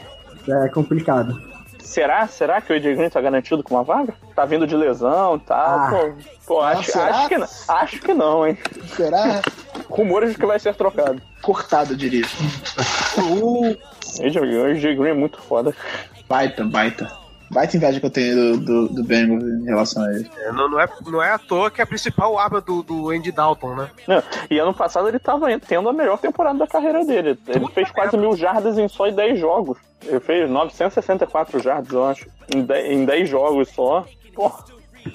Speaker 5: é complicado.
Speaker 4: Será? Será que o AJ Green tá garantido com uma vaga? Tá vindo de lesão e tal?
Speaker 5: Ah.
Speaker 4: Pô, pô, acho,
Speaker 3: será?
Speaker 4: acho que não. Acho que não, hein?
Speaker 3: Será
Speaker 4: Rumores de que vai ser trocado.
Speaker 3: cortado, eu diria.
Speaker 4: O AJ, o AJ Green é muito foda.
Speaker 3: Baita, baita. Baita inveja que eu tenho do, do, do Bengals em relação a ele.
Speaker 1: É, não, não, é, não é à toa que é a principal arma do, do Andy Dalton, né?
Speaker 4: Não, e ano passado ele tava tendo a melhor temporada da carreira dele. Ele fez quase mil jardas em só 10 jogos. Ele fez 964 jardas, eu acho, em 10, em 10 jogos só. Porra,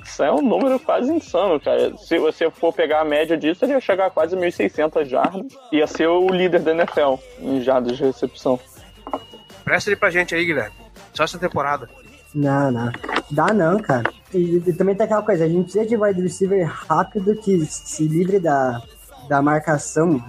Speaker 4: isso é um número quase insano, cara. Se você for pegar a média disso, ele ia chegar a quase 1.600 jardas. Ia ser o líder da NFL em jardas de recepção.
Speaker 1: Presta ele pra gente aí, Guilherme. Só essa temporada.
Speaker 5: Não, não. Dá não, cara. E, e também tem aquela coisa, a gente precisa de wide receiver rápido que se livre da, da marcação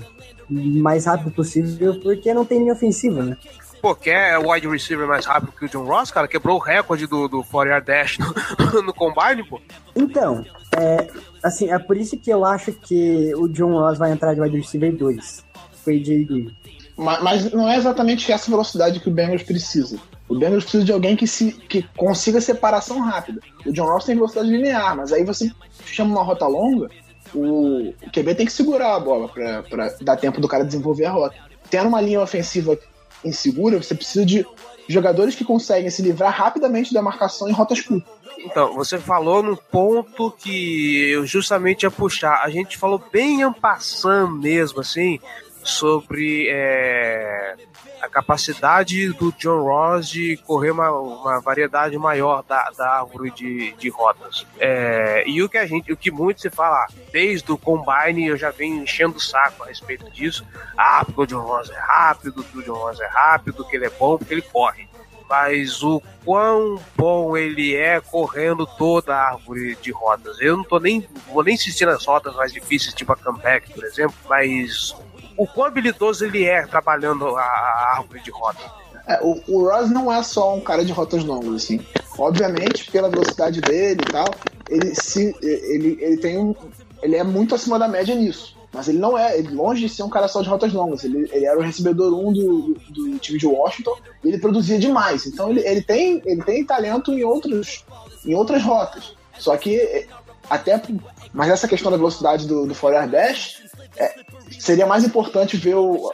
Speaker 5: o mais rápido possível, porque não tem linha ofensiva, né?
Speaker 1: Pô, quer o wide receiver mais rápido que o John Ross, cara? Quebrou o recorde do, do 4 Dash no, no Combine, pô.
Speaker 5: Então, é, assim, é por isso que eu acho que o John Ross vai entrar de wide receiver 2. Foi de
Speaker 3: Mas, mas não é exatamente essa velocidade que o Bengals precisa. O Bengals precisa de alguém que, se, que consiga separação rápida. O John Ross tem velocidade linear, mas aí você chama uma rota longa, o, o QB tem que segurar a bola para dar tempo do cara desenvolver a rota. Tendo uma linha ofensiva insegura, você precisa de jogadores que conseguem se livrar rapidamente da marcação em rotas curtas.
Speaker 1: Então, você falou num ponto que eu justamente ia puxar. A gente falou bem ampassando mesmo, assim, sobre é, a capacidade do John Ross de correr uma, uma variedade maior da, da árvore de, de rotas. É, e o que a gente, o que muito se fala, desde o Combine eu já venho enchendo o saco a respeito disso. Ah, porque o John Ross é rápido, o John Ross é rápido, que ele é bom, porque ele corre. Mas o quão bom ele é correndo toda a árvore de rotas. Eu não tô nem, vou nem insistir nas rotas mais difíceis, tipo a comeback, por exemplo, mas o quão habilidoso ele é trabalhando a, a árvore de rota.
Speaker 3: É, o, o Ross não é só um cara de rotas longas, assim. Obviamente, pela velocidade dele e tal, ele, se, ele, ele tem um. Ele é muito acima da média nisso. Mas ele não é, ele, longe de ser um cara só de rotas longas. Ele, ele era o recebedor 1 um do, do, do, time de Washington e ele produzia demais. Então ele, ele, tem, ele tem talento em, outros, em outras rotas. Só que, até. Mas essa questão da velocidade do, do Fourier Dash, é, seria mais importante ver o,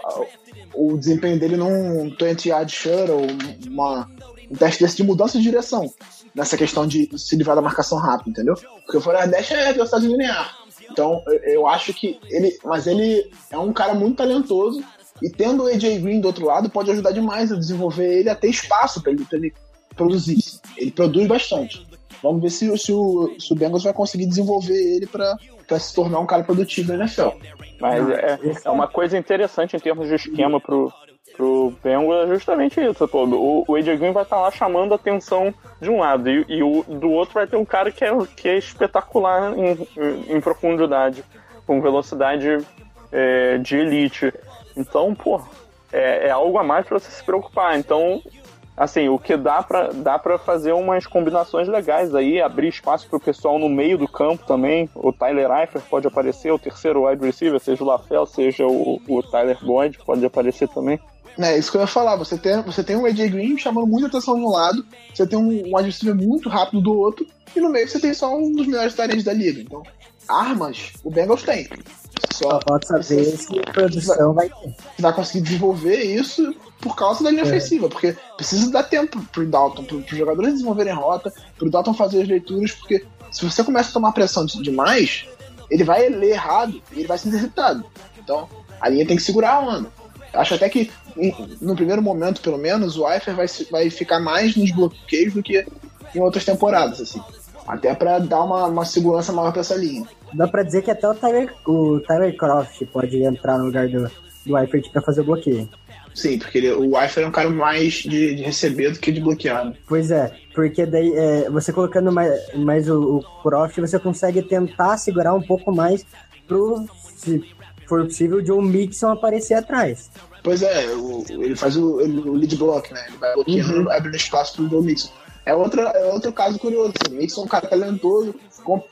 Speaker 3: o desempenho dele num 20 yard shuttle, uma, um teste desse de mudança de direção, nessa questão de se livrar da marcação rápida, entendeu? Porque o Fourier Dash é velocidade linear. Então, eu acho que ele. Mas ele é um cara muito talentoso. E tendo o AJ Green do outro lado, pode ajudar demais a desenvolver ele a ter espaço para ele, ele produzir. Ele produz bastante. Vamos ver se, se, o, se o Bengals vai conseguir desenvolver ele para se tornar um cara produtivo na NFL.
Speaker 4: Mas é, é uma coisa interessante em termos de esquema pro, pro Bengals é justamente isso. Pô, o, o AJ Green vai estar tá lá chamando a atenção de um lado e, e, o, do outro vai ter um cara que é, que é espetacular em, em, em profundidade, com velocidade é, de elite. Então, pô, é, é algo a mais para você se preocupar. Então, assim, o que dá para dá pra fazer umas combinações legais aí, abrir espaço pro pessoal no meio do campo também. O Tyler Eifert pode aparecer, o terceiro wide receiver, seja o LaFell, seja o, o Tyler Boyd, pode aparecer também.
Speaker 3: É, isso que eu ia falar, você tem, você tem um AJ Green chamando muita atenção de um lado, você tem um, um receiver muito rápido do outro, e no meio você tem só um dos melhores talentos da liga. Então, armas, o Bengals tem.
Speaker 5: Só pode saber se a produção vai ter.
Speaker 3: Vai conseguir desenvolver isso por causa da linha é. ofensiva, porque precisa dar tempo pro Dalton, pro, os jogadores desenvolverem rota, pro Dalton fazer as leituras, porque se você começa a tomar pressão demais, ele vai ler errado e ele vai ser interceptado. Então, a linha tem que segurar a onda. Acho até que, no primeiro momento, pelo menos, o Eifer vai, vai ficar mais nos bloqueios do que em outras temporadas, assim. Até para dar uma, uma segurança maior para essa linha.
Speaker 5: Dá pra dizer que até o Tyler, o Tyler Croft pode entrar no lugar do, do Eifert pra fazer o bloqueio.
Speaker 3: Sim, porque ele, o Wi-Fi é um cara mais de, de, receber do que de bloquear. Né?
Speaker 5: Pois é, porque daí é, você colocando mais, mais o, o Croft, você consegue tentar segurar um pouco mais pro, se for possível, o Joe Mixon aparecer atrás.
Speaker 3: Pois é, o, ele faz o, o, lead block, né? Ele vai bloqueando, uhum. abrindo espaço pro Joe Mixon. É, outra, é outro caso curioso. Assim, Mixon é um cara talentoso, com,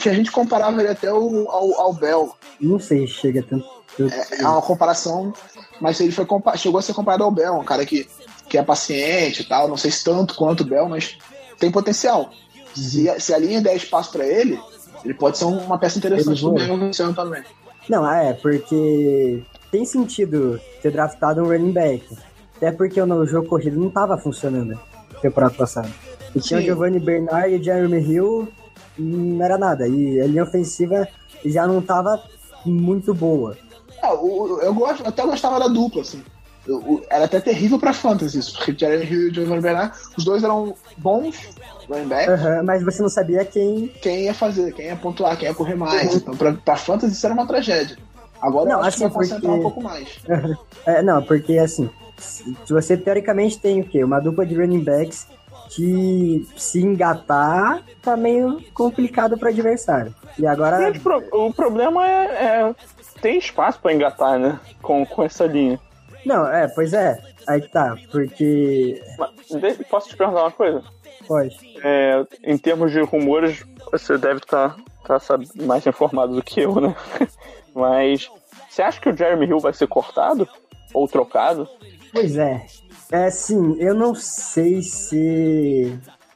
Speaker 3: que a gente comparava ele até ao, ao, ao Bell.
Speaker 5: Não sei, chega tanto.
Speaker 3: É, é uma comparação mas ele foi chegou a ser comparado ao Bell, um cara que, que é paciente e tal, não sei se tanto quanto o Bell, mas tem potencial. Se, se a linha der espaço para ele, ele pode ser uma peça interessante do Bengals também.
Speaker 5: Não, é, porque tem sentido ter draftado um running back. Até porque o jogo corrido não estava funcionando temporada passada. E tinha o
Speaker 3: Sim.
Speaker 5: Giovanni Bernard e o Jeremy Hill, não era nada. E a linha ofensiva já não tava muito boa.
Speaker 3: O- o- eu, gosto, eu até gostava da dupla, assim. Eu- o- era até terrível pra fantasy isso, porque Jeremy Hill e o Giovanni Bernard, os dois eram bons running.
Speaker 5: Aham, mas você não sabia quem.
Speaker 3: Quem ia fazer, quem ia pontuar, quem ia correr mais. Então, pra, pra fantasy isso era uma tragédia. Agora
Speaker 5: Não,
Speaker 3: eu acho
Speaker 5: assim,
Speaker 3: que vai concentrar
Speaker 5: porque-
Speaker 3: um pouco mais.
Speaker 5: É, não, porque assim, você teoricamente tem o quê? Uma dupla de running backs que se engatar tá meio complicado pro adversário. E agora.
Speaker 4: Grande pro- O problema é, é ter espaço pra engatar, né? Com, com essa linha.
Speaker 5: Não, é, pois é. Aí tá, porque.
Speaker 4: Mas, posso te perguntar uma coisa?
Speaker 5: Pode.
Speaker 4: É, em termos de rumores, você deve estar mais informado do que eu, né? Mas você acha que o Jeremy Hill vai ser cortado? Ou trocado?
Speaker 5: Pois é. É assim, eu não sei se,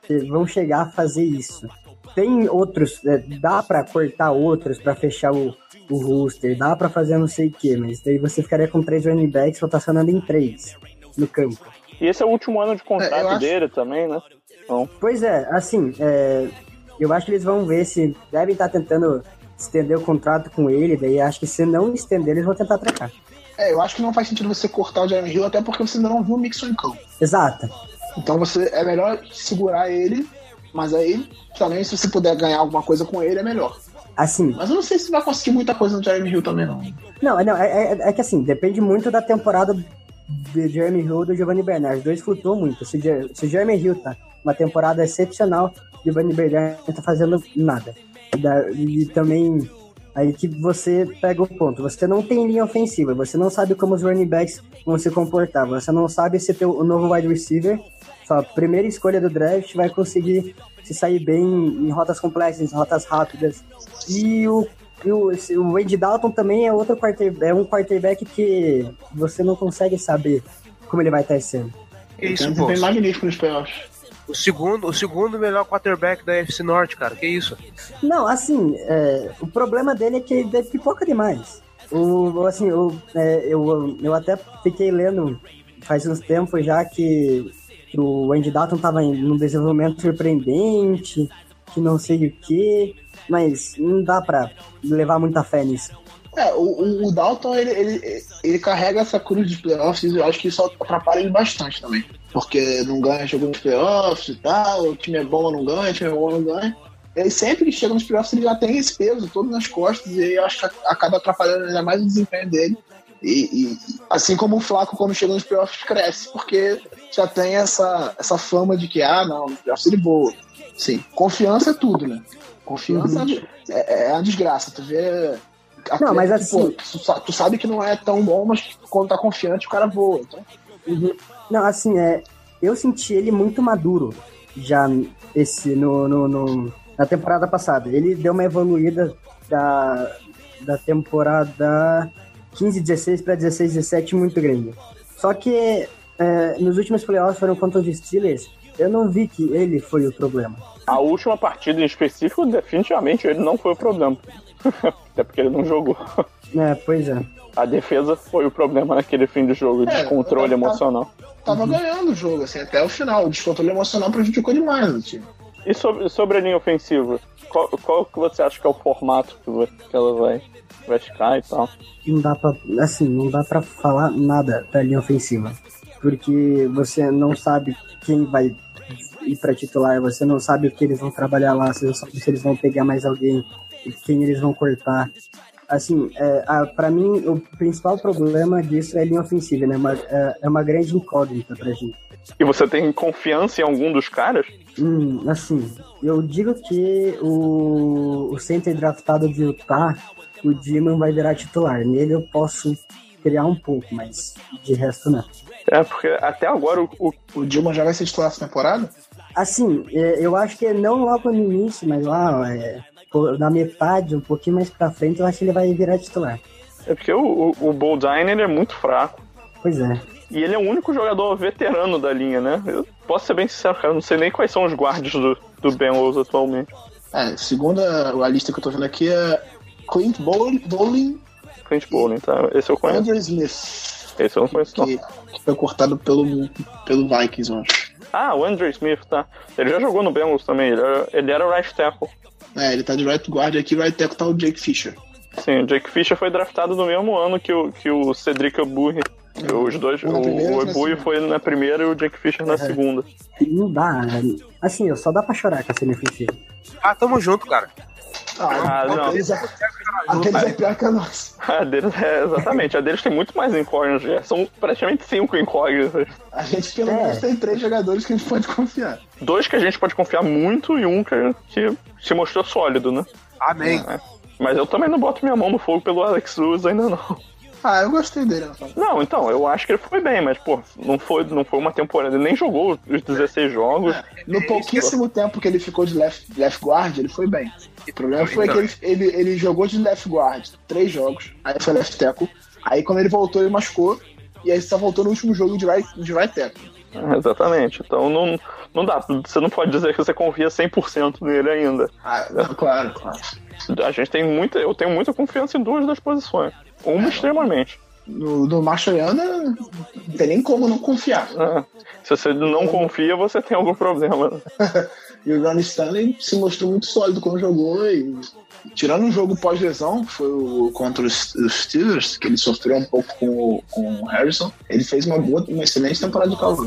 Speaker 5: se vão chegar a fazer isso. Tem outros, é, dá pra cortar outros pra fechar o, o roster, dá pra fazer não sei o que, mas daí você ficaria com três running backs rotacionando em três no campo.
Speaker 4: E esse é o último ano de
Speaker 3: É,
Speaker 4: contrato
Speaker 3: eu acho-
Speaker 4: dele também, né? Então,
Speaker 5: Pois é, assim, é, eu acho que eles vão ver se devem estar tentando estender o contrato com ele, daí acho que se não estender, eles vão tentar trocar.
Speaker 3: É, eu acho que não faz sentido você cortar o Jeremy Hill, até porque você ainda não viu o Mixon em campo.
Speaker 5: Exato.
Speaker 3: Então você é melhor segurar ele, mas aí também se você puder ganhar alguma coisa com ele, é melhor.
Speaker 5: Assim,
Speaker 3: Mas eu não sei se vai conseguir muita coisa no Jeremy Hill também, não.
Speaker 5: Não, não é, é- é que assim, depende muito da temporada de Jeremy Hill e do Giovanni Bernard. Os dois flutuam muito. Se, se o Jeremy Hill tá uma temporada excepcional, o Giovanni Bernard não tá fazendo nada. Da- e também, aí que você pega o ponto. Você não tem linha ofensiva, você não sabe como os running backs vão se comportar, você não sabe se o novo wide receiver, sua primeira escolha do draft, vai conseguir se sair bem em rotas complexas, em rotas rápidas. E o e o, o Wade Dalton também é outro quarter, é um quarterback que você não consegue saber como ele vai estar.
Speaker 1: Que isso,
Speaker 3: Tem um
Speaker 1: pô?
Speaker 3: desempenho magnífico nos playoffs.
Speaker 1: O segundo, o segundo melhor quarterback da FC Norte, cara. Que isso?
Speaker 5: Não, assim, é, o problema dele é que ele deve pipoca demais. O, assim, o, é, eu, eu até fiquei lendo faz uns tempos já que, o Andy Dalton tava em um desenvolvimento surpreendente, que não sei o que, mas não dá pra levar muita fé nisso.
Speaker 3: É, o, o- o Dalton, ele, ele, ele carrega essa cruz de playoffs e eu acho que isso atrapalha ele bastante também. Porque não ganha jogo nos playoffs e tal, o time é bom ou não ganha, o time é bom ou não ganha. Ele sempre que chega nos playoffs ele já tem esse peso todo nas costas e eu acho que acaba atrapalhando ainda mais o desempenho dele. E, e assim como o Flaco quando chega nos playoffs cresce, porque já tem essa, essa fama de que, ah, não, nos playoffs ele voa. Sim, confiança é tudo, né? Confiança é, é a desgraça. Tu vê.
Speaker 5: Não, mas assim-
Speaker 3: pô, tu, tu sabe que não é tão bom, mas quando tá confiante o cara voa. Então,
Speaker 5: Não, assim, é. Eu senti ele muito maduro já esse no, no, no- na temporada passada. Ele deu uma evoluída da, da temporada 15, 16 para 16, 17 muito grande. Só que é, nos últimos playoffs foram contra os Steelers. Eu não vi que ele foi o problema.
Speaker 4: a última partida em específico, definitivamente, ele não foi o problema. Até porque ele não jogou.
Speaker 5: É, pois é.
Speaker 4: A defesa foi o problema naquele fim de jogo,
Speaker 3: É,
Speaker 4: descontrole
Speaker 3: tá-
Speaker 4: emocional.
Speaker 3: tava ganhando o jogo, assim, até o final. O descontrole emocional prejudicou demais o time.
Speaker 4: E sobre, sobre a linha ofensiva, qual, qual que você acha que é o formato que ela vai, vai ficar e tal?
Speaker 5: não dá pra, assim, não dá pra falar nada da linha ofensiva. Porque você não sabe quem vai ir pra titular, você não sabe o que eles vão trabalhar lá, você não sabe se eles vão pegar mais alguém, quem eles vão cortar. Assim, é, a, pra mim, o principal problema disso é a linha ofensiva, né? Uma, é, é uma grande incógnita pra gente.
Speaker 4: E você tem confiança em algum dos caras?
Speaker 5: Hum, assim, eu digo que o, o center draftado de Utah, o Demon vai virar titular. Nele eu posso criar um pouco, mas de resto não.
Speaker 4: É, porque até agora o, o-
Speaker 3: O Dilma já vai ser titular essa temporada?
Speaker 5: Assim, é, eu acho que não logo no início, mas lá é, pô, na metade, um pouquinho mais pra frente, eu acho que ele vai virar titular.
Speaker 4: é porque o, o, o Boldine ele é muito fraco.
Speaker 5: Pois é.
Speaker 4: E ele é o único jogador veterano da linha, né? Eu posso ser bem sincero, cara, eu não sei nem quais são os guardas do, do Bengals atualmente.
Speaker 3: É, segundo a, a lista que eu tô vendo aqui, é Clint Bowling,
Speaker 4: Clint Bowling, tá? Esse eu conheço.
Speaker 3: Andrew Smith,
Speaker 4: Esse eu não conheço, não.
Speaker 3: que, que foi cortado pelo, pelo Vikings, eu acho.
Speaker 4: Ah, o Andre Smith, tá. Ele já jogou no Bengals também, ele era, ele era right tackle.
Speaker 3: É, ele tá de right guard aqui, right tackle tá o Jake Fisher.
Speaker 4: Sim, o Jake Fisher foi draftado no mesmo ano que o, que o Cedric Abury. Os dois, o, o foi na primeira e o Jake Fisher na segunda.
Speaker 5: Não dá. Assim, só dá pra chorar com essa NFC.
Speaker 1: Ah, tamo junto, cara.
Speaker 4: Ah, não.
Speaker 3: aqueles, é, aqueles é pior que a nossa.
Speaker 4: A deles, é, exatamente, a deles tem muito mais incógnitas, já são praticamente cinco incógnitas.
Speaker 3: A gente pelo
Speaker 5: É.
Speaker 3: menos tem três jogadores que a gente pode confiar.
Speaker 4: Dois que a gente pode confiar muito e um que, que se mostrou sólido, né?
Speaker 1: Amém.
Speaker 4: Mas eu também não boto minha mão no fogo pelo Alex Lewis ainda não.
Speaker 3: Ah, eu gostei dele.
Speaker 4: Não, então, eu acho que ele foi bem, mas, pô, não foi, não foi uma temporada, ele nem jogou os 16 jogos.
Speaker 3: No pouquíssimo tempo que ele ficou de left, left guard, ele foi bem. O problema foi que ele, ele, ele jogou de left guard três jogos, aí foi left tackle. Aí quando ele voltou, ele machucou. E aí só voltou no último jogo de right, de right tackle.
Speaker 4: É, Exatamente, então não, não dá, você não pode dizer que você confia 100% nele ainda.
Speaker 3: Ah, claro, claro.
Speaker 4: A gente tem muita, eu tenho muita confiança em duas das posições. Uma extremamente.
Speaker 3: No, no Marshallana, não tem nem como não confiar.
Speaker 4: É. Se você não confia, você tem algum problema.
Speaker 3: E o Ronnie Stanley se mostrou muito sólido quando jogou e tirando um jogo pós-lesão, que foi o contra os, os Steelers, que ele sofreu um pouco com, o- com o Harrison, ele fez uma, boa, uma excelente temporada de calor.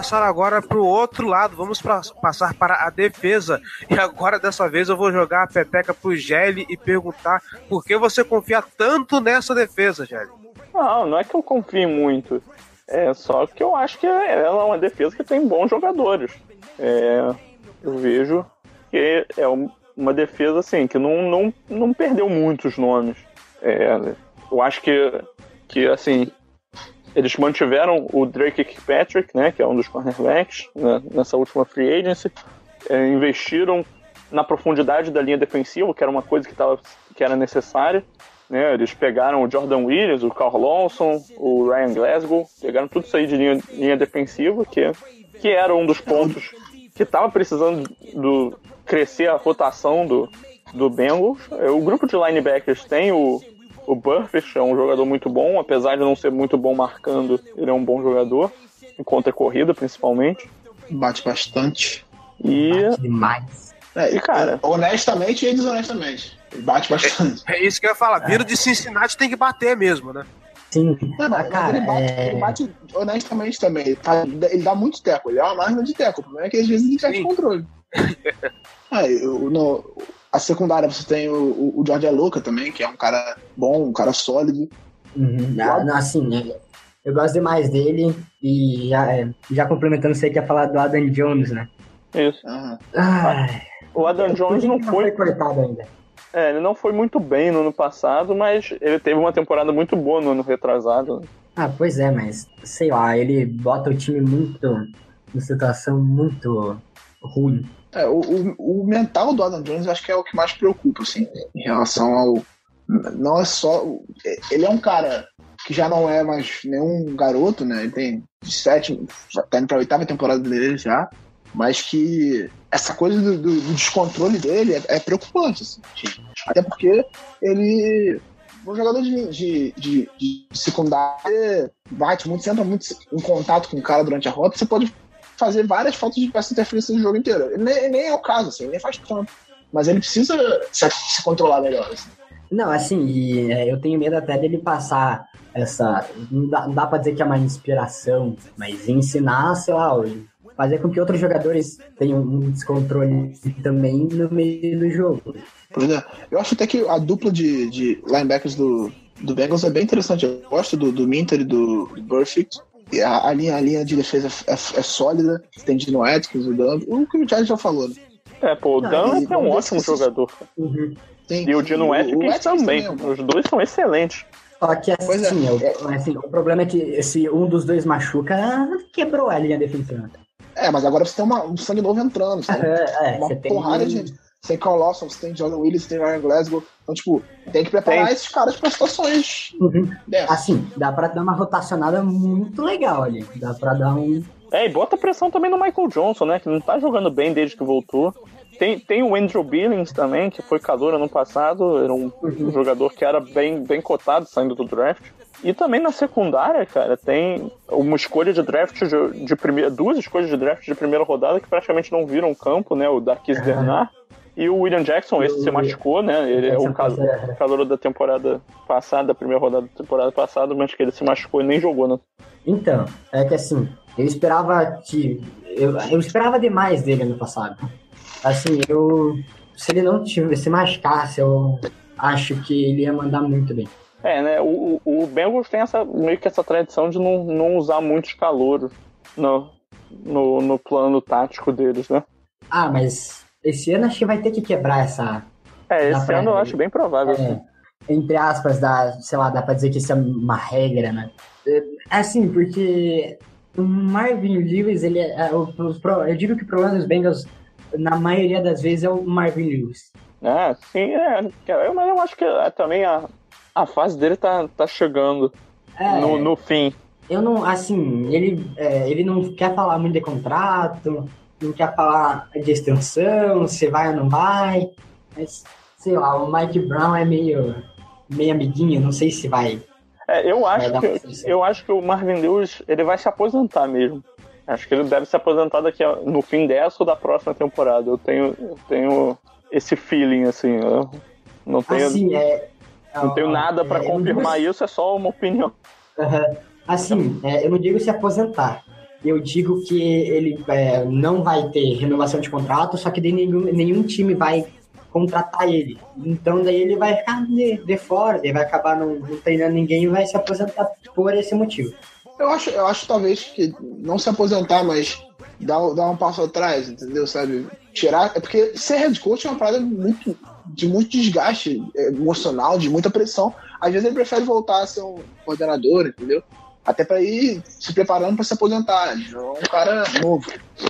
Speaker 1: Passar agora pro outro lado, vamos pra- passar para a defesa. E agora dessa vez eu vou jogar a peteca pro Gelli e perguntar por que você confia tanto nessa defesa, Gelli.
Speaker 4: Não, não é que eu confie muito. É só que eu acho que ela é uma defesa que tem bons jogadores. É, eu vejo que é um- uma defesa assim que não, não, não perdeu muitos nomes. É, eu acho que, que assim eles mantiveram o Drake Kirkpatrick, né, que é um dos cornerbacks né, nessa última free agency. É, investiram na profundidade da linha defensiva, que era uma coisa que, tava, que era necessária. Né, eles pegaram o Jordan Williams, o Carl Lawson, o Ryan Glasgow, pegaram tudo isso aí de linha, linha defensiva, que, que era um dos pontos que estava precisando do crescer a rotação do, do Bengals. É, O grupo de linebackers tem o, o Burfish, é um jogador muito bom, apesar de não ser muito bom marcando, ele é um bom jogador, em contra-corrida principalmente.
Speaker 3: Bate bastante.
Speaker 4: E,
Speaker 5: Demais.
Speaker 3: É,
Speaker 4: E, cara-
Speaker 3: honestamente e desonestamente. Ele bate bastante.
Speaker 1: É isso que eu ia falar. Vindo de Cincinnati tem que bater mesmo, né?
Speaker 5: Sim.
Speaker 3: Não, mas,
Speaker 5: Ah, cara,
Speaker 3: ele, bate,
Speaker 5: é...
Speaker 3: ele bate honestamente também. Ele, tá- ele dá muito teco, ele é uma máquina de teco. O problema é que às vezes ele perde controle. ah, eu- no, a secundária você tem o, o, o George Luca também, que é um cara bom, um cara sólido.
Speaker 5: Uhum. Ah, não, assim, né? Eu gosto demais dele e já, é, já complementando, você quer falar do Adam Jones, né?
Speaker 4: isso.
Speaker 5: Ai,
Speaker 4: O Adam Jones não foi,
Speaker 5: cortado ainda.
Speaker 4: é, ele não foi muito bem no ano passado, mas ele teve uma temporada muito boa no ano retrasado.
Speaker 5: Ah, pois é, mas sei lá, ele bota o time muito em situação muito ruim.
Speaker 3: É, o, o, o mental do Adam Jones eu acho que é o que mais preocupa, assim, em relação ao. Não é só. Ele é um cara que já não é mais nenhum garoto, né? Ele tem 17, tá indo pra oitava temporada dele já, mas que essa coisa do, do- do descontrole dele é, é preocupante, assim. Até porque ele. Um jogador de, de, de, de secundária bate muito, você entra muito em contato com o cara durante a rota, você pode fazer várias faltas de peça interferência no jogo inteiro. Nem, nem é o caso, assim, nem faz tanto. Mas ele precisa se, se controlar melhor. Assim.
Speaker 5: Não, assim, e, é, eu tenho medo até dele passar essa. Não dá, não dá pra dizer que é uma inspiração, mas ensinar, sei lá, fazer com que outros jogadores tenham um descontrole também no meio do jogo.
Speaker 3: Por exemplo, eu acho até que a dupla de, de linebackers do, do Bengals é bem interessante. Eu gosto do, do Minter e do, do Burfict. A, a linha, a linha de defesa é, é sólida. Tem Dino Atkins, o Dan. O que o Charles já falou, né?
Speaker 4: É, pô, o
Speaker 3: e
Speaker 4: é um ótimo jogador.
Speaker 5: Uhum.
Speaker 3: Tem,
Speaker 4: E o Dino
Speaker 3: o
Speaker 4: Atkins
Speaker 3: Atkins
Speaker 4: também.
Speaker 3: é um bom.
Speaker 4: Os dois são excelentes.
Speaker 5: Só que
Speaker 3: Pois é.
Speaker 5: assim, o, assim, o problema é que se um dos dois machuca, quebrou a linha defensiva.
Speaker 3: É, mas agora você tem uma- um sangue novo entrando. Você tem
Speaker 5: É, é,
Speaker 3: uma
Speaker 5: você tem
Speaker 3: porrada de tem Carl Lawson, você tem Jordan Willis, você tem Ryan Glasgow. Então, tipo, tem que preparar
Speaker 4: Tem.
Speaker 3: esses caras pra situações
Speaker 5: Uhum.
Speaker 3: dessas.
Speaker 5: Assim, dá pra dar uma rotacionada muito legal ali. Dá pra dar um.
Speaker 4: É, e bota pressão também no Michael Johnson, né? Que não tá jogando bem desde que voltou. Tem, tem o Andrew Billings também, que foi calor ano passado, era um, um jogador que era bem, bem cotado saindo do draft. E também na secundária, cara, tem uma escolha de draft de, de primeira, duas escolhas de draft de primeira rodada que praticamente não viram campo, né? O Darkis Bernard e o William Jackson, esse se machucou, né? Ele é o cal- calor da temporada passada, da primeira rodada da temporada passada, mas que ele se machucou e nem jogou, né?
Speaker 5: Então, é que assim, eu esperava que. Eu, eu esperava demais dele ano passado. Assim, eu. Se ele não tivesse se machucasse, eu acho que ele ia mandar muito bem.
Speaker 4: É, né? O, o o Bengals tem essa, meio que essa tradição de não, não usar muitos calouros no, no, no plano tático deles, né?
Speaker 5: Ah, mas esse ano acho que vai ter que quebrar essa.
Speaker 4: É,
Speaker 5: Dá
Speaker 4: esse ano eu acho bem provável.
Speaker 5: é, entre aspas, da, sei lá, dá pra dizer que isso é uma regra, né? É, assim, porque o Marvin Lewis, ele é, é, o- eu digo que o problema dos Bengals, na maioria das vezes, é o Marvin Lewis.
Speaker 4: Ah, sim, é. Eu- Mas eu acho que é, também a, a fase dele tá, tá chegando
Speaker 5: É,
Speaker 4: no, no fim.
Speaker 5: Eu não, assim, ele, é, ele não quer falar muito de contrato, não quer falar de extensão, se vai ou não vai. Mas, sei lá, o Mike Brown é meio, meio amiguinho, não sei se vai.
Speaker 4: É, eu acho
Speaker 5: pra
Speaker 4: que eu acho que o Marvin Lewis ele vai se aposentar mesmo. Acho que ele deve se aposentar daqui a- no fim dessa ou da próxima temporada. Eu tenho, eu tenho esse feeling assim. Eu não tenho,
Speaker 5: Assim, é.
Speaker 4: não tenho nada pra
Speaker 5: é,
Speaker 4: confirmar
Speaker 5: digo-
Speaker 4: isso. É só uma opinião.
Speaker 5: Aham. Assim, é, eu não digo se aposentar. Eu digo que ele é, não vai ter renovação de contrato, só que nenhum, nenhum time vai contratar ele. Então daí ele vai ficar de, de fora, ele vai acabar não, não treinando ninguém e vai se aposentar por esse motivo.
Speaker 3: Eu acho, eu acho talvez que não se aposentar, mas dar, dar um passo atrás, entendeu? Sabe? Tirar. É porque ser head coach é uma parada muito, de muito desgaste emocional, de muita pressão. Às vezes ele prefere voltar a ser um coordenador, entendeu? Até pra ir se preparando pra se aposentar. Ele é um cara novo.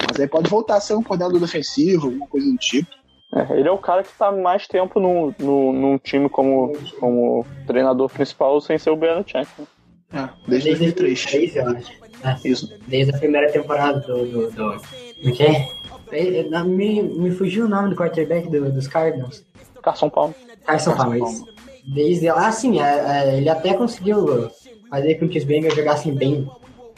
Speaker 3: Mas aí pode voltar a ser um coordenador defensivo, alguma coisa do tipo.
Speaker 4: É, ele é o cara que tá mais tempo no, no, num time como, como treinador principal sem ser o Belichick. né?
Speaker 3: É, desde 2003.
Speaker 5: 2003, eu acho. É,
Speaker 3: Isso.
Speaker 5: desde a primeira temporada do. do, do Me, me fugiu o nome do quarterback do- dos Cardinals.
Speaker 4: Carson Palmer.
Speaker 5: Carson Palmer. Desde lá, assim, é, é, ele até conseguiu fazer com que os Bengals jogassem bem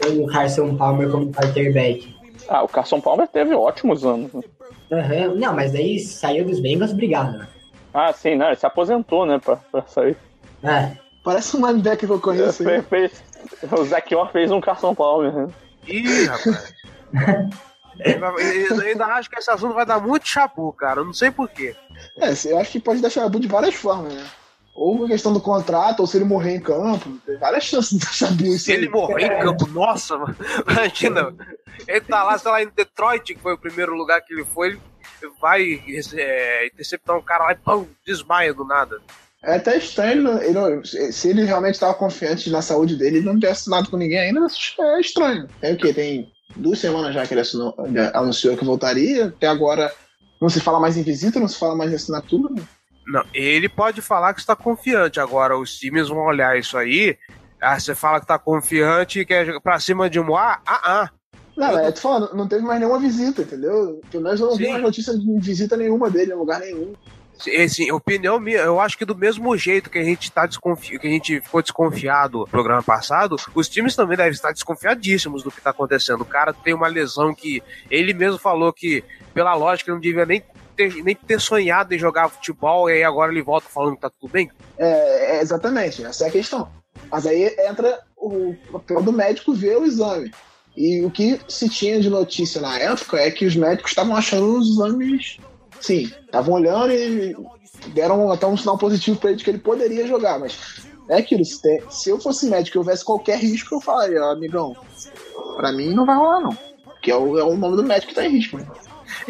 Speaker 5: com o Carson Palmer como quarterback.
Speaker 4: Ah, o Carson Palmer teve ótimos anos. né?
Speaker 5: Aham, Não, mas daí saiu dos Bengals brigado. né?
Speaker 4: Ah, sim, não, ele se aposentou, né, pra, pra sair.
Speaker 5: É,
Speaker 3: Parece um linebacker que eu conheço. hein?
Speaker 4: Fez- fez- o Zac Orr fez um Carson Palmer. né?
Speaker 1: Ih, rapaz. Eu ainda acho que esse assunto vai dar muito chabu, cara. Eu não sei porquê.
Speaker 3: É, eu acho que pode dar chabu de várias formas, né? Ou a questão do contrato, ou se ele morrer em campo. Tem várias chances de chabu isso
Speaker 1: Se ele morrer em campo, nossa, mano. Imagina. Ele tá lá, sei lá, em Detroit, que foi o primeiro lugar que ele foi. Ele vai é, interceptar um cara lá e pum, desmaia do nada.
Speaker 3: É até estranho, ele não- se ele realmente estava confiante na saúde dele, ele não ter assinado com ninguém ainda, é estranho. Tem o quê? Tem duas semanas já que ele assinou- anunciou que voltaria, até agora não se fala mais em visita, não se fala mais em assinatura.
Speaker 1: Não, ele pode falar que está confiante. Agora, os times vão olhar isso aí. Ah, você fala que tá confiante e quer jogar pra cima de A? Ah, ah.
Speaker 3: Não, é, tô falando, não teve mais nenhuma visita, entendeu? Pelo menos eu não vi
Speaker 1: Sim.
Speaker 3: mais notícia de visita nenhuma dele em lugar nenhum.
Speaker 1: Assim, opinião minha, eu acho que do mesmo jeito que a gente tá desconfi... que a gente ficou desconfiado no programa passado, os times também devem estar desconfiadíssimos do que tá acontecendo. O cara tem uma lesão que ele mesmo falou que, pela lógica, não devia nem ter, nem ter sonhado em jogar futebol, e aí agora ele volta falando que tá tudo bem.
Speaker 3: É, é, exatamente, essa é a questão. Mas aí entra o papel do médico ver o exame. E o que se tinha de notícia na época é que os médicos estavam achando os exames. Sim, estavam olhando e deram até um sinal positivo para ele de que ele poderia jogar. Mas é aquilo, se, se eu fosse médico e houvesse qualquer risco, eu falaria, amigão, pra mim não vai rolar não. Porque é o, é o nome do médico que tá em risco. Né?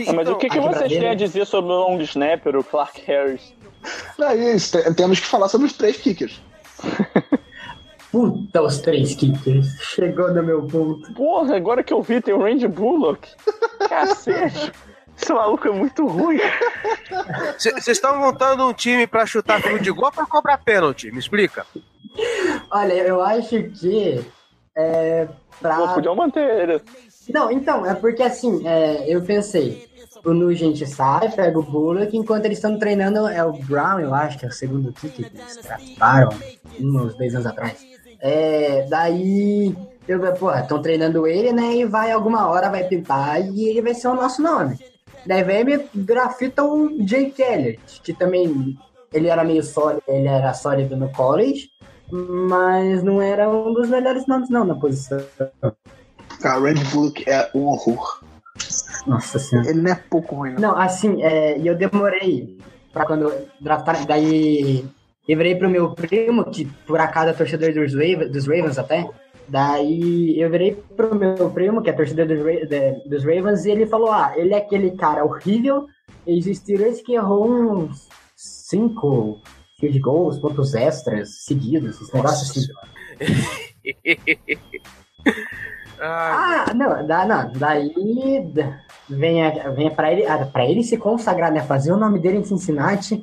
Speaker 4: Ah, mas o que, que vocês têm a dizer sobre o long snapper, o Clark Harris?
Speaker 3: Não, é isso, te- temos que falar sobre os três kickers.
Speaker 5: Puta, os três kickers. Chegou no meu ponto.
Speaker 4: Porra, agora que eu vi, tem o Randy Bullock. Cacete. Esse maluco é muito ruim.
Speaker 1: Vocês estão montando um time pra chutar field de gol ou pra cobrar pênalti? Me explica.
Speaker 5: Olha, eu acho que. É. Pra...
Speaker 4: Pô, podiam manter ele.
Speaker 5: Não, então, é porque assim, é, eu pensei. O Nugent sai, pega o Bullock, enquanto eles estão treinando, é o Brown, eu acho, que é o segundo kick que eles trataram uns dois anos atrás. É, daí, eu, porra, estão treinando ele, né? E vai alguma hora, vai pintar e ele vai ser o nosso nome. Daí vem grafita o Jake Elliott, que também ele era meio sólido, ele era sólido no college, mas não era um dos melhores nomes não na posição.
Speaker 3: Cara, o Red Bullock é um horror.
Speaker 5: Nossa senhora.
Speaker 3: Ele não é pouco ruim, não.
Speaker 5: Não, assim, é, e eu demorei pra quando draftar, daí eu virei pro meu primo, que por acaso é torcedor dos Ravens, dos Ravens até, daí eu virei pro meu primo, que é torcedor dos, de- dos Ravens, e ele falou, ah, ele é aquele cara horrível, existiram que errou uns cinco field goals, pontos extras, seguidos, esse negócio assim.
Speaker 1: Ah,
Speaker 5: Ah, não, dá, não, daí vem, a- vem pra ele, ah, pra ele se consagrar, né, fazer o nome dele em Cincinnati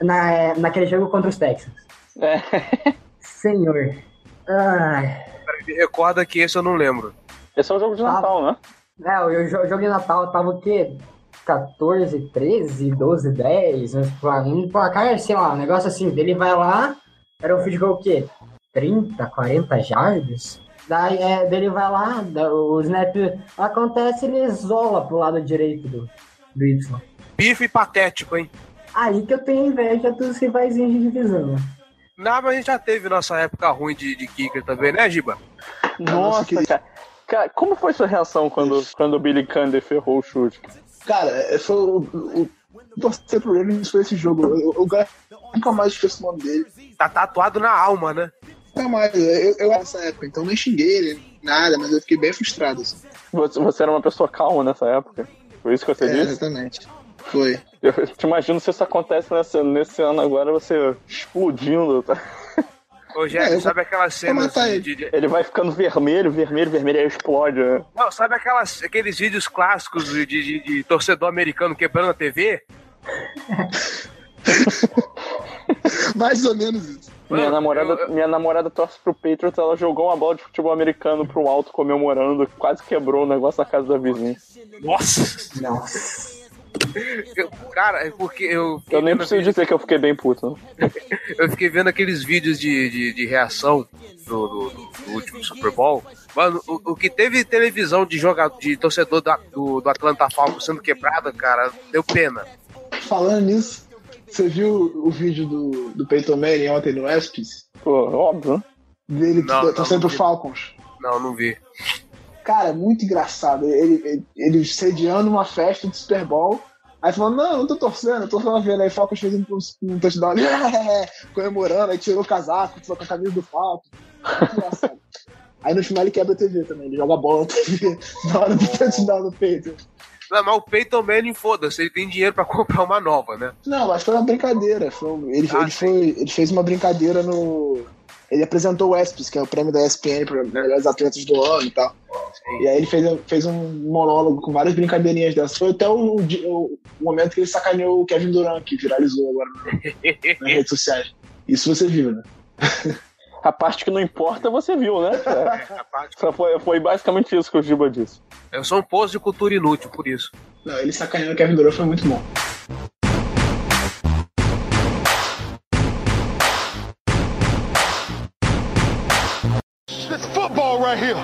Speaker 5: na, naquele jogo contra os Texans.
Speaker 4: É.
Speaker 5: Senhor. Ai.
Speaker 1: me recorda que esse eu não lembro.
Speaker 4: Esse é um jogo de Natal, né?
Speaker 5: É, o jo- jogo de Natal tava o quê? 14, 13, 12, 10, uns pla- um placar, sei lá, um negócio assim. Ele vai lá, era um field goal o quê? 30, 40 jardas? Daí é, dele vai lá, o snap acontece, ele isola pro lado direito do, do Y.
Speaker 1: Bife patético, hein?
Speaker 5: Aí que eu tenho inveja dos rivaizinhos de divisão.
Speaker 1: Não, mas a gente já teve nossa época ruim de, de kicker também, né, Giba?
Speaker 4: Nossa,
Speaker 3: querido.
Speaker 4: cara. Cara, como foi sua reação quando, quando o Billy Candy ferrou o chute?
Speaker 3: Cara, é, foi o. o o torcer pro Ravens foi esse jogo. Eu, eu, eu nunca mais esqueço o nome dele.
Speaker 1: Tá tatuado na alma, né?
Speaker 3: Nunca mais. Eu, eu era nessa época, então nem xinguei ele, nada, mas eu fiquei bem frustrado. Assim.
Speaker 4: Você, você era uma pessoa calma nessa época? Foi isso que você
Speaker 3: É,
Speaker 4: disse?
Speaker 3: exatamente. Foi.
Speaker 4: Eu te imagino se isso acontece nesse, nesse ano agora, você explodindo, tá?
Speaker 1: Ô, Jéssica,
Speaker 3: É, eu
Speaker 1: sabe aquelas cenas
Speaker 3: matar
Speaker 1: de,
Speaker 3: ele.
Speaker 1: de- de-
Speaker 4: Ele vai ficando vermelho, vermelho, vermelho, aí explode. né?
Speaker 1: Não, sabe aquelas, aqueles vídeos clássicos de, de- de torcedor americano quebrando a TV?
Speaker 3: Mais ou menos isso.
Speaker 4: Minha namorada,
Speaker 1: eu-
Speaker 4: minha namorada torce pro Patriots, ela jogou uma bola de futebol americano pro alto comemorando, quase quebrou o negócio na casa da vizinha.
Speaker 1: Nossa!
Speaker 5: Nossa.
Speaker 1: Eu- cara, é porque eu.
Speaker 4: Eu nem preciso dizer que eu fiquei bem puto. né?
Speaker 1: Eu fiquei vendo aqueles vídeos de, de, de reação do, do- do último Super Bowl. Mano, o, o que teve televisão de jogador, de torcedor da- do, do Atlanta Falcons sendo quebrada, cara, deu pena.
Speaker 3: Falando nisso, você viu o vídeo do, do Peyton Manning ontem no ESPYs?
Speaker 4: Pô, óbvio?
Speaker 3: Dele
Speaker 1: Não, não,
Speaker 3: torcendo pro. Falcons.
Speaker 1: Não, não vi.
Speaker 3: Cara, muito engraçado. Ele, ele, ele sediando uma festa de Super Bowl. Aí falando, não, não tô torcendo, eu tô só vendo. Aí Falcons fez um, um touchdown ali, comemorando, aí tirou o casaco, tirou com a camisa do Falcons. Muito engraçado. Aí no final ele quebra a TV também, ele joga a bola na TV na hora do touchdown do peito.
Speaker 1: Não, mas o Peyton Manning, foda-se, ele tem dinheiro pra comprar uma nova, né?
Speaker 3: Não, mas foi uma brincadeira. Foi ele,
Speaker 1: Ah,
Speaker 3: ele,
Speaker 1: sim.
Speaker 3: foi, ele fez uma brincadeira no. Ele apresentou o ESPYs, que é o prêmio da ESPN para melhores atletas do ano e tal. E aí ele fez, fez um monólogo com várias brincadeirinhas dessas. Foi até o, o- o momento que ele sacaneou o Kevin Durant, que viralizou agora nas redes sociais. Isso você viu, né?
Speaker 4: A parte que não importa você viu, né? É,
Speaker 1: A parte-
Speaker 4: Só foi, foi basicamente isso que o Giba disse.
Speaker 1: Eu sou um poço de cultura inútil, por isso.
Speaker 3: Não, ele sacaneou o Kevin Durant foi muito bom.
Speaker 2: This football right here.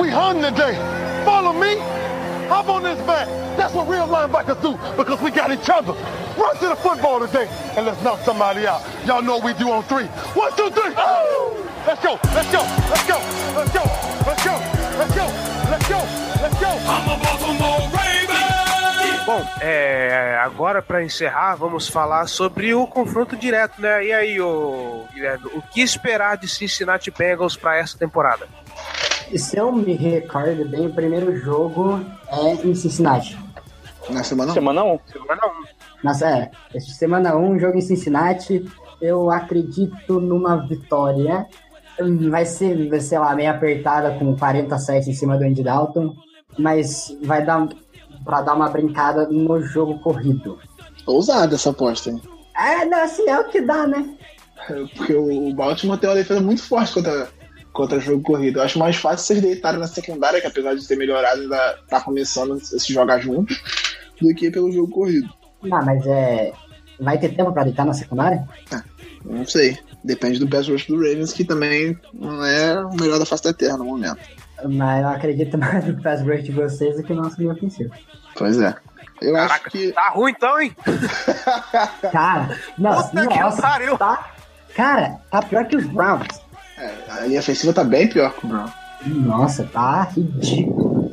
Speaker 2: We hung today. Follow me. Hop on this back. That's what real linebackers do because we got each other. Run to the football today and let's knock somebody out. Y'all know we do on three. One, two, three. Oh! Let's go. Let's go. Let's go. Let's go. Let's go. Let's go. Let's go. Let's go. I'm a Baltimore Raven.
Speaker 1: Bom, é, agora pra encerrar, vamos falar sobre o confronto direto, né? E aí, ô, Guilherme, o que esperar de Cincinnati Bengals pra essa temporada?
Speaker 5: Se eu me recordo bem, o primeiro jogo é em Cincinnati.
Speaker 3: Na semana um.
Speaker 4: Semana 1.
Speaker 1: Semana 1.
Speaker 5: Nossa, é. Semana 1, jogo em Cincinnati, eu acredito numa vitória. vai ser, vai ser lá, meio apertada com 47 em cima do Andy Dalton, mas vai dar pra dar uma brincada no jogo corrido.
Speaker 3: Ousada essa aposta, hein?
Speaker 5: É, não, assim, é o que dá, né?
Speaker 3: Porque o Baltimore tem uma defesa muito forte contra, contra jogo corrido. Eu acho mais fácil vocês deitarem na secundária, que apesar de ter melhorado, ainda tá começando a se jogar junto, do que pelo jogo corrido.
Speaker 5: Não, mas é. Vai ter tempo pra deitar na secundária?
Speaker 3: Não sei. Depende do pass rush do Ravens, que também não é o melhor da face da terra no momento.
Speaker 5: Mas eu acredito mais no pass rush de vocês do que no nosso linha ofensivo.
Speaker 3: Pois é. Eu acho
Speaker 1: Caraca,
Speaker 3: que.
Speaker 1: tá ruim então, hein?
Speaker 5: Cara, não,
Speaker 1: Puta que
Speaker 5: nossa,
Speaker 1: pariu.
Speaker 5: tá. Cara, tá pior que os Browns.
Speaker 3: É, a linha ofensiva tá bem pior que o Brown.
Speaker 5: Nossa, tá ridículo.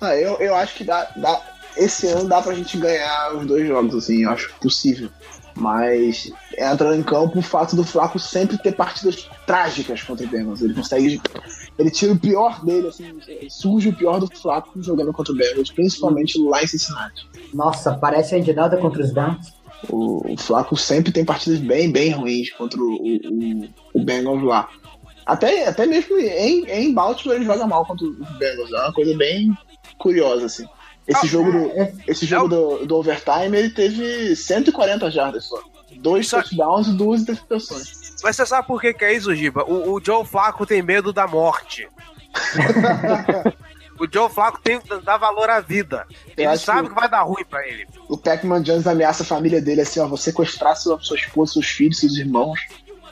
Speaker 3: Ah, eu, eu acho que dá, dá. Esse ano dá pra gente ganhar os dois jogos, assim, eu acho possível. Mas entra em campo o fato do Flaco sempre ter partidas trágicas contra o Bengals. Ele consegue. Ele tira o pior dele, assim, surge o pior do Flaco jogando contra o Bengals, principalmente lá em Cincinnati.
Speaker 5: Nossa, parece a Dalton contra os Browns.
Speaker 3: O, o Flaco sempre tem partidas bem, bem ruins contra o, o, o Bengals lá. Até, até mesmo em, em Baltimore ele joga mal contra os Bengals. É uma coisa bem curiosa, assim. Esse
Speaker 1: Ah,
Speaker 3: jogo, do,
Speaker 5: é.
Speaker 3: esse jogo do, do overtime ele teve 140 jardas só. Dois
Speaker 1: Só-
Speaker 3: touchdowns e duas interceptações.
Speaker 1: Mas você sabe por que, que é isso, Giba? O, o Joe Flaco tem medo da morte. o Joe Flaco tem que dar valor à vida. Ele sabe
Speaker 3: que-
Speaker 1: que vai dar ruim pra ele.
Speaker 3: O Pac-Man Jones ameaça a família dele assim, ó, vou sequestrar sua, sua esposa, seus filhos, seus irmãos.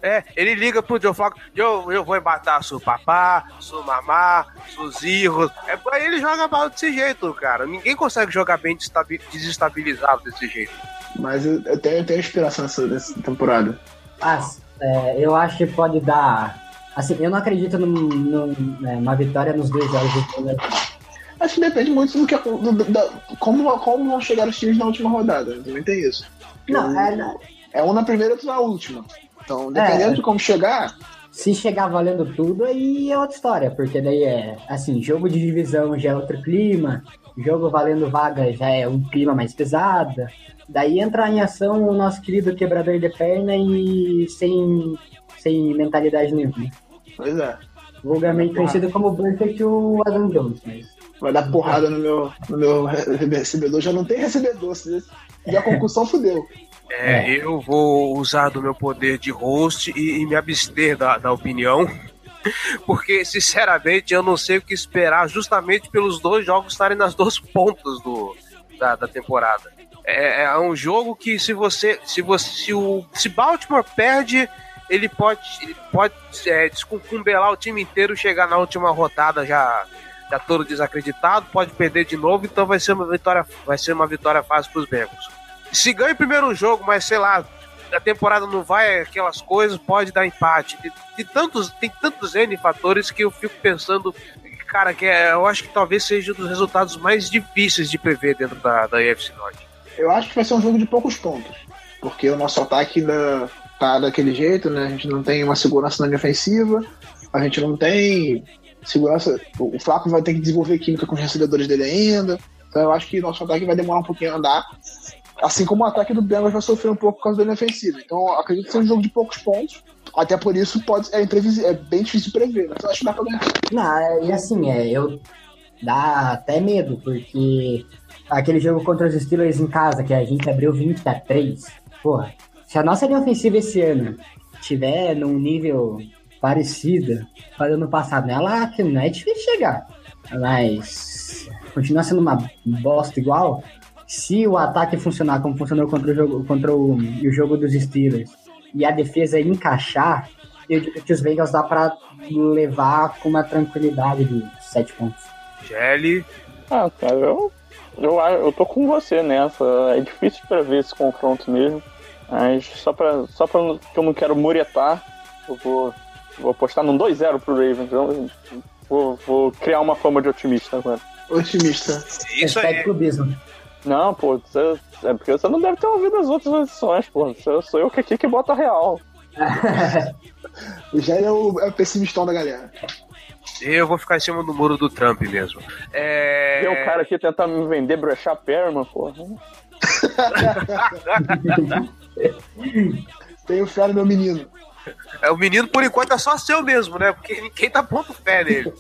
Speaker 1: É, ele liga pro Joe Flaco, Joe, eu vou matar seu papá, sua mamá, seus filhos. É, aí ele joga mal desse jeito, cara. Ninguém consegue jogar bem desestabilizado desse jeito.
Speaker 3: Mas eu, eu tenho, eu tenho esperança nessa, nessa temporada.
Speaker 5: Mas, é, eu acho que pode dar. Assim, eu não acredito num- num- né, numa vitória nos dois jogos do Bengals.
Speaker 3: Acho que depende muito do que do, do- da- como, como vão chegar os times na última rodada. Também tem isso.
Speaker 5: Não, é, não.
Speaker 3: É um na primeira e outro na última. Então, dependendo
Speaker 5: É.
Speaker 3: de como chegar,
Speaker 5: se chegar valendo tudo, aí é outra história, porque daí é assim, jogo de divisão já é outro clima, jogo valendo vaga já é um clima mais pesado. Daí entra em ação o nosso querido quebrador de perna e sem, sem mentalidade nenhuma.
Speaker 3: pois é.
Speaker 5: Vulgarmente conhecido como Burkett o Adam Jones, mas.
Speaker 3: Vai dar porrada no meu, no meu re- recebedor. Já não tem recebedor. E a concussão fudeu.
Speaker 1: É, eu vou usar do meu poder de host e, e me abster da, da opinião. Porque, sinceramente, eu não sei o que esperar, justamente pelos dois jogos estarem nas duas pontas do, da, da temporada. É, é um jogo que se você. Se você. Se o. Se Baltimore perde, ele pode. Ele pode é, descumbelar o time inteiro, chegar na última rodada já, já todo desacreditado, pode perder de novo, então vai ser uma vitória, vai ser uma vitória fácil para os Bengals. Se ganha o primeiro jogo, mas sei lá, a temporada não vai aquelas coisas, pode dar empate. Tem, tem tantos, tem tantos N fatores que eu fico pensando, cara, que é, eu acho que talvez seja um dos resultados mais difíceis de prever dentro da, da AFC Norte.
Speaker 3: Eu acho que vai ser um jogo de poucos pontos. Porque o nosso ataque ainda tá daquele jeito, né? A gente não tem uma segurança na linha ofensiva, a gente não tem segurança. O Flaco vai ter que desenvolver química com os recebedores dele ainda. Então eu acho que nosso ataque vai demorar um pouquinho a andar. Assim como o ataque do Bengals vai sofrer um pouco por causa da linha ofensiva. Então acredito que seja um jogo de poucos pontos. Até por isso pode, é, é bem difícil prever. Mas eu acho que dá pra ganhar.
Speaker 5: Não, é- e assim, é, eu dá até medo, porque aquele jogo contra os Steelers em casa, que a gente abriu 20 a 3, porra, se a nossa linha ofensiva esse ano tiver num nível parecido com ano passado, não é lá que não é difícil chegar, mas continua sendo uma bosta igual. Se o ataque funcionar como funcionou contra o jogo, contra o, o jogo dos Steelers e a defesa encaixar, eu digo que os Bengals dá pra levar com uma tranquilidade de 7 pontos.
Speaker 1: Gelli,
Speaker 4: Ah, cara, eu, eu, eu tô com você nessa. É difícil de prever esse confronto mesmo. Mas só pra, só pra não- que eu não quero muretar, eu vou, vou apostar num 2-0 pro Ravens. Eu vou, vou criar uma fama de otimista agora.
Speaker 3: Otimista.
Speaker 1: isso
Speaker 5: Hashtag
Speaker 1: aí.
Speaker 5: clubismo.
Speaker 4: Não, pô, você, é porque você não deve ter ouvido as outras edições, pô. Sou, sou eu que aqui que bota real.
Speaker 3: O Jair é o, é o pessimistão da galera.
Speaker 1: Eu vou ficar em cima do muro do Trump mesmo. É...
Speaker 4: Tem o cara aqui tentando me vender brechar Perman, pô.
Speaker 3: Tenho fé no meu menino.
Speaker 1: É, o menino, por enquanto, é só seu mesmo, né? Porque ninguém tá pondo fé nele.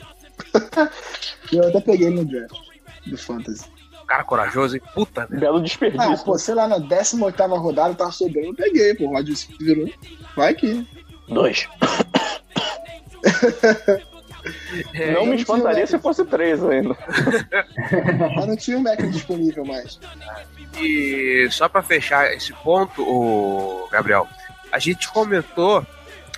Speaker 3: Eu até peguei no draft do Fantasy.
Speaker 1: Cara corajoso, hein? Puta, né?
Speaker 4: Belo
Speaker 3: Ah,
Speaker 4: desperdício.
Speaker 3: pô, sei lá, na 18 rodada tava sobrando, eu peguei, pô. O Rod virou. Vai que.
Speaker 4: Dois.
Speaker 1: É,
Speaker 4: não me espantaria se fosse três ainda.
Speaker 3: Mas não tinha o Mac disponível mais.
Speaker 1: E só pra fechar esse ponto, o Gabriel, a gente comentou,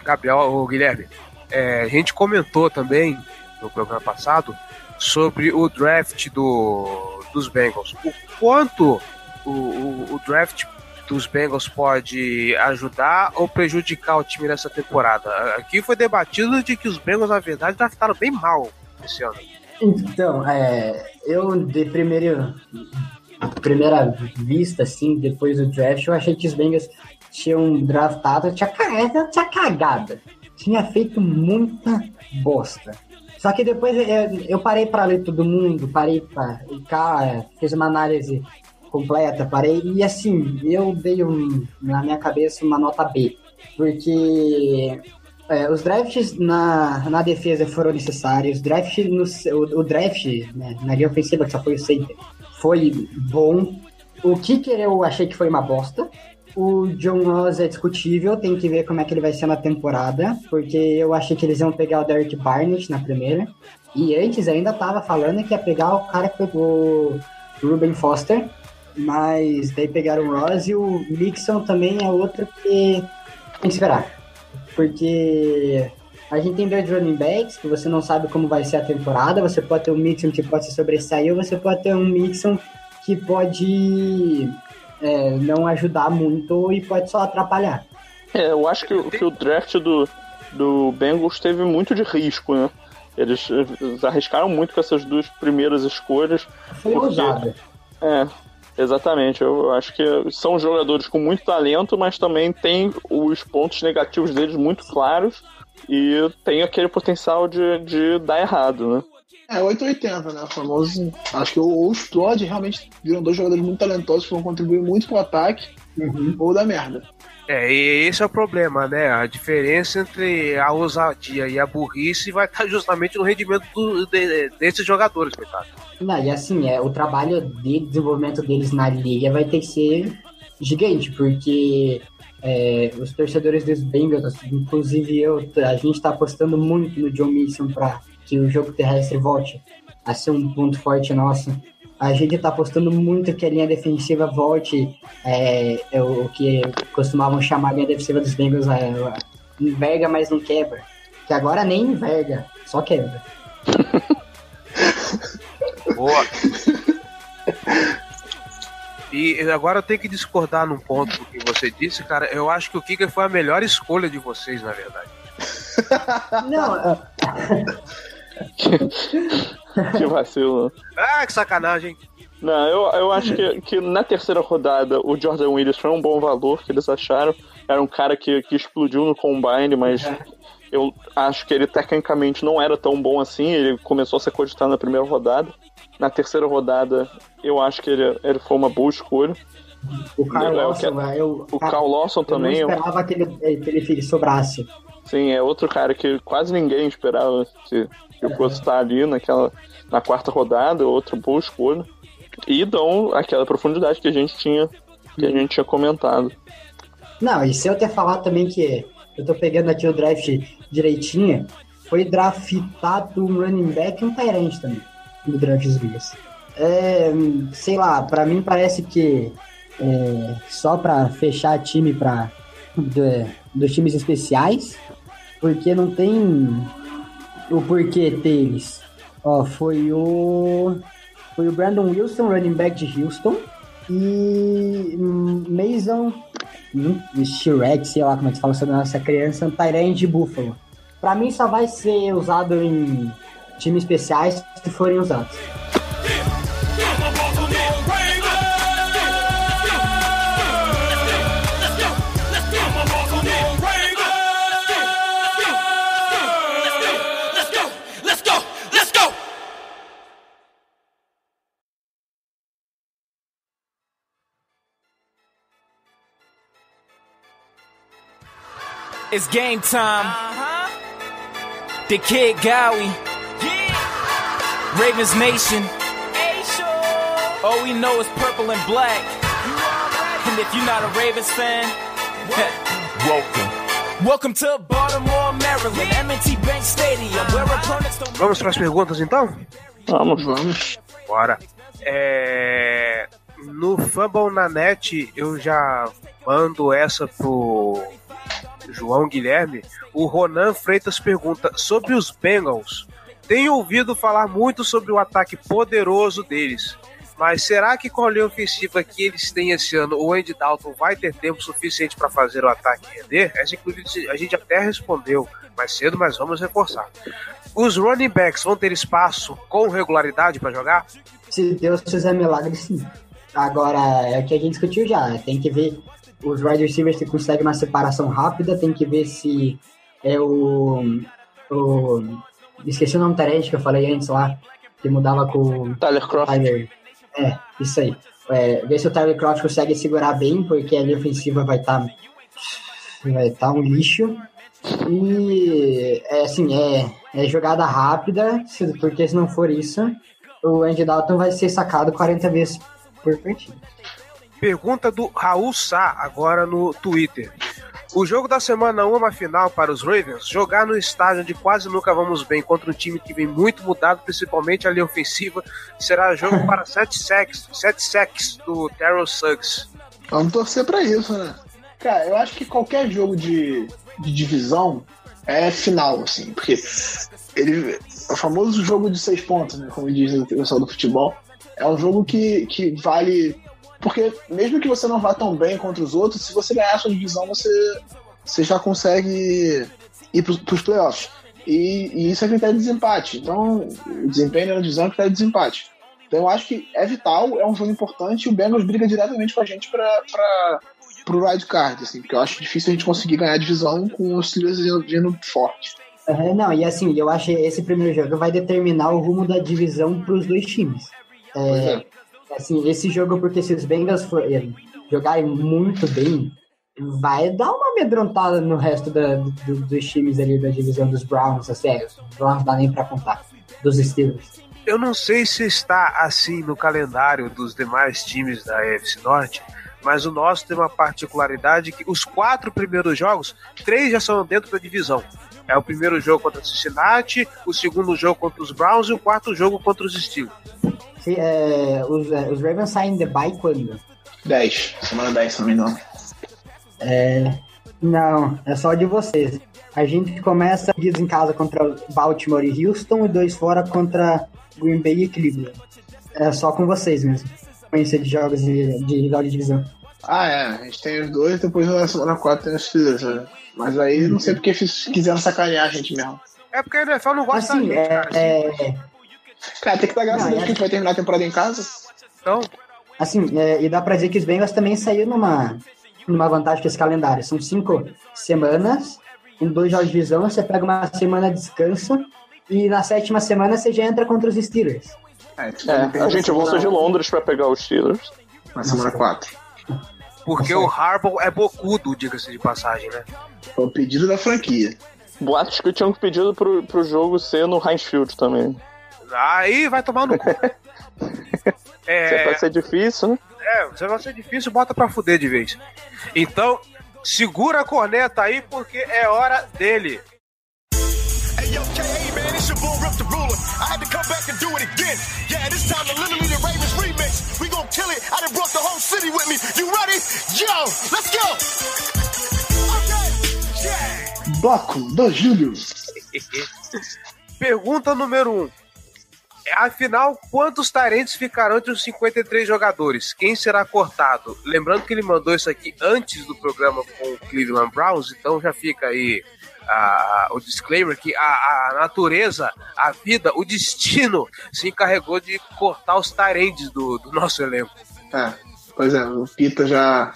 Speaker 1: Gabriel, o Guilherme, é, a gente comentou também no programa passado sobre o draft do, dos Bengals. O quanto o, o, o draft dos Bengals pode ajudar ou prejudicar o time nessa temporada? Aqui foi debatido de que os Bengals, na verdade, draftaram bem mal esse ano.
Speaker 5: Então, é, eu de primeiro, primeira vista, assim, depois do draft, eu achei que os Bengals tinham draftado, tinha, tinha cagada, tinha feito muita bosta. Só que depois eu, eu parei para ler todo mundo, parei para fiz uma análise completa, parei e assim, eu dei um, na minha cabeça uma nota B, porque é, os drafts na, na defesa foram necessários. Draft no, o, o draft né, na linha ofensiva, que só foi o center, foi bom. O kicker eu achei que foi uma bosta. O John Ross é discutível, tem que ver como é que ele vai ser na temporada, porque eu achei que eles iam pegar o Derek Barnett na primeira. E antes ainda tava falando que ia pegar o cara que pegou o Ruben Foster, mas daí pegaram o Ross e o Mixon também é outro que tem que esperar porque a gente tem dois running backs que você não sabe como vai ser a temporada. Você pode ter um Mixon que pode se sobressair, ou você pode ter um Mixon que pode é, não ajudar muito e pode só atrapalhar.
Speaker 4: É, eu acho que, o- que o draft do, do Bengals teve muito de risco, né? Eles, eles arriscaram muito com essas duas primeiras escolhas.
Speaker 5: Foi
Speaker 4: Porque-
Speaker 5: ousado.
Speaker 4: É, exatamente. Eu acho que são jogadores com muito talento, mas também tem os pontos negativos deles muito claros e tem aquele potencial de, de dar errado, né?
Speaker 3: É, 880, né? O famoso. Acho que ou Floyd realmente viram dois jogadores muito talentosos que vão contribuir muito pro ataque, ou da merda.
Speaker 1: É, e esse é o problema, né? A diferença entre a ousadia e a burrice vai estar justamente no rendimento do- de- desses jogadores, coitado.
Speaker 5: Não, e assim, é, o trabalho de desenvolvimento deles na liga vai ter que ser gigante, porque é, os torcedores dos Bengals, inclusive eu, a gente tá apostando muito no John Mixon para que o jogo terrestre volte a ser um ponto forte nosso. A gente tá apostando muito que a linha defensiva volte, é, é o que costumavam chamar a linha defensiva dos Bengals, é, enverga, mas não quebra. Que agora nem enverga, só quebra.
Speaker 1: Boa. E agora eu tenho que discordar num ponto do que você disse, cara. Eu acho que o Kicker foi a melhor escolha de vocês, na verdade.
Speaker 5: Não,
Speaker 4: Que vacilo.
Speaker 1: Ah, que sacanagem.
Speaker 4: Não, eu, eu acho que, que na terceira rodada o Jordan Williams foi um bom valor que eles acharam. Era um cara que, que explodiu no combine, mas eu acho que ele tecnicamente não era tão bom assim. Ele começou a ser cogitado na primeira rodada. Na terceira rodada, eu acho que ele, ele foi uma boa escolha.
Speaker 5: o Carl
Speaker 4: Eu
Speaker 5: Lawson, eu,
Speaker 4: O Carl Lawson
Speaker 5: eu
Speaker 4: também,
Speaker 5: não
Speaker 4: eu-
Speaker 5: esperava que ele, que ele sobrasse.
Speaker 4: sim, é outro cara que quase ninguém esperava que, que fosse estar ali naquela, na quarta rodada, outra boa escolha. E dão aquela profundidade que a gente tinha, que a gente tinha comentado.
Speaker 5: Não, e se eu ter falado também que eu tô pegando aqui o draft direitinho, foi draftado um running back e um Tyrant também, no draft dos. É, sei lá, pra mim parece que é, só pra fechar time pra, do- dos times especiais, porque não tem o porquê deles. Ó, foi o foi o Brandon Wilson, running back de Houston, e Mason hum, Shrek, sei lá como é que fala sobre a nossa criança, Tyrande de Buffalo. Pra mim só vai ser usado em times especiais se forem usados.
Speaker 6: It's game time. The Kid Gowie. Ravens Nation. All we know is purple and black. And if you're not a Ravens fan, welcome. Welcome to Baltimore, Maryland, M&T Bank Stadium, where opponents don't
Speaker 1: Vamos para as perguntas então?
Speaker 4: Vamos.
Speaker 3: Vamos.
Speaker 1: Bora. É, No Fumble na net, eu já mando essa pro João Guilherme. O Ronan Freitas pergunta sobre os Bengals. Tenho ouvido falar muito sobre o ataque poderoso deles. Mas será que com a linha ofensiva que eles têm esse ano, o Andy Dalton vai ter tempo suficiente para fazer o ataque render? Essa, inclusive, a gente até respondeu mais cedo, mas vamos reforçar. Os running backs vão ter espaço com regularidade para jogar?
Speaker 5: Se Deus fizer milagre, sim. Agora, é o que a gente discutiu já. Tem que ver os wide receivers se conseguem uma separação rápida. Tem que ver se é o. o esqueci o nome do Tarente que eu falei antes lá, que mudava com o
Speaker 4: Tyler Croft.
Speaker 5: Tyler. É, isso aí. É, ver se o Tyler Croft consegue segurar bem, porque a linha ofensiva vai estar vai tá um lixo. E é assim, é, é jogada rápida, porque se não for isso, o Andy Dalton vai ser sacado 40 vezes por partida.
Speaker 1: Pergunta do Raul Sá, agora no Twitter. O jogo da semana 1 é uma final para os Ravens. Jogar no estádio onde quase nunca vamos bem contra um time que vem muito mudado, principalmente a linha ofensiva, será jogo para 7 sacks, sete sacks do Terrell Suggs.
Speaker 3: Vamos torcer pra isso, né? Cara, eu acho que qualquer jogo de, de divisão é final, assim, porque ele, o famoso jogo de seis pontos, né? Como diz o pessoal do futebol, é um jogo que, que vale. Porque mesmo que você não vá tão bem contra os outros, se você ganhar a sua divisão, você, você já consegue ir pros, pros playoffs. E, e isso é critério de desempate. Então, o desempenho na divisão é critério de desempate. Então eu acho que é vital, é um jogo importante e o Bengals briga diretamente com a gente pra, pro wild card, assim, porque eu acho difícil a gente conseguir ganhar a divisão com os Steelers vindo- forte.
Speaker 5: Aham, não, e assim, eu acho que esse primeiro jogo vai determinar o rumo da divisão para os dois times. É,
Speaker 3: é.
Speaker 5: Assim, esse jogo, porque se os Bengals forem jogarem muito bem, vai dar uma amedrontada no resto da- do- dos times ali da divisão dos Browns, assim, é, os Browns dá nem pra contar, dos Steelers.
Speaker 1: Eu não sei se está assim no calendário dos demais times da AFC Norte, mas o nosso tem uma particularidade que os quatro primeiros jogos, três já são dentro da divisão. É o primeiro jogo contra o Cincinnati, o segundo jogo contra os Browns e o quarto jogo contra os Steelers.
Speaker 5: Se, é, os, é, os Ravens saem de bye quando?
Speaker 3: 10, semana 10, se não me engano.
Speaker 5: É, não, é só de vocês. A gente começa seguidos em casa contra Baltimore e Houston e dois fora contra Green Bay e Cleveland. É só com vocês mesmo. Conhecer de jogos de, de rival de divisão.
Speaker 3: Ah, é, a gente tem os dois, depois na semana 4 tem os Steelers, né? Mas aí não sei porque quiseram sacanear a gente mesmo.
Speaker 1: É porque a NFL não gosta
Speaker 5: Assim,
Speaker 1: da gente,
Speaker 5: é,
Speaker 1: cara.
Speaker 5: é,
Speaker 3: Cara, tem que dar graças a
Speaker 5: Não,
Speaker 3: Deus
Speaker 5: é-
Speaker 3: que a gente vai terminar a temporada em casa.
Speaker 1: Então,
Speaker 5: assim é, e dá pra dizer que os Bengals também saíram numa, numa vantagem com esse calendário. São cinco semanas, em dois jogos de divisão, você pega uma semana de descanso e na sétima semana você já entra contra os Steelers.
Speaker 3: É,
Speaker 4: É, a gente volta de Londres pra pegar os Steelers.
Speaker 3: Na semana 4.
Speaker 1: porque o Harbaugh é bocudo, diga-se de passagem, né?
Speaker 3: Foi o pedido da franquia.
Speaker 4: Boatos que tinham pedido pro, pro jogo ser no Heinz Field também.
Speaker 1: Aí vai tomar no cu. É,
Speaker 4: Vai ser difícil, né?
Speaker 1: É, você vai ser difícil, bota pra fuder de vez. Então, segura a corneta aí, porque é hora dele.
Speaker 2: Hey yo, KA man, it's your boy Rip the Ruler. I had to come back and do it again. Yeah, this time the literally the Ravens remix. We gon' kill it. I done brought the whole city with me. You ready? Yo, let's go. Okay, yeah.
Speaker 3: Bloco do Júlio.
Speaker 1: Pergunta número 1. Um. Afinal, quantos tarentes ficarão entre os 53 jogadores? Quem será cortado? Lembrando que ele mandou isso aqui antes do programa com o Cleveland Browns, então já fica aí ah, o disclaimer que a, a natureza, a vida, o destino se encarregou de cortar os tarentes do, do nosso elenco.
Speaker 3: É, pois é, o Pita já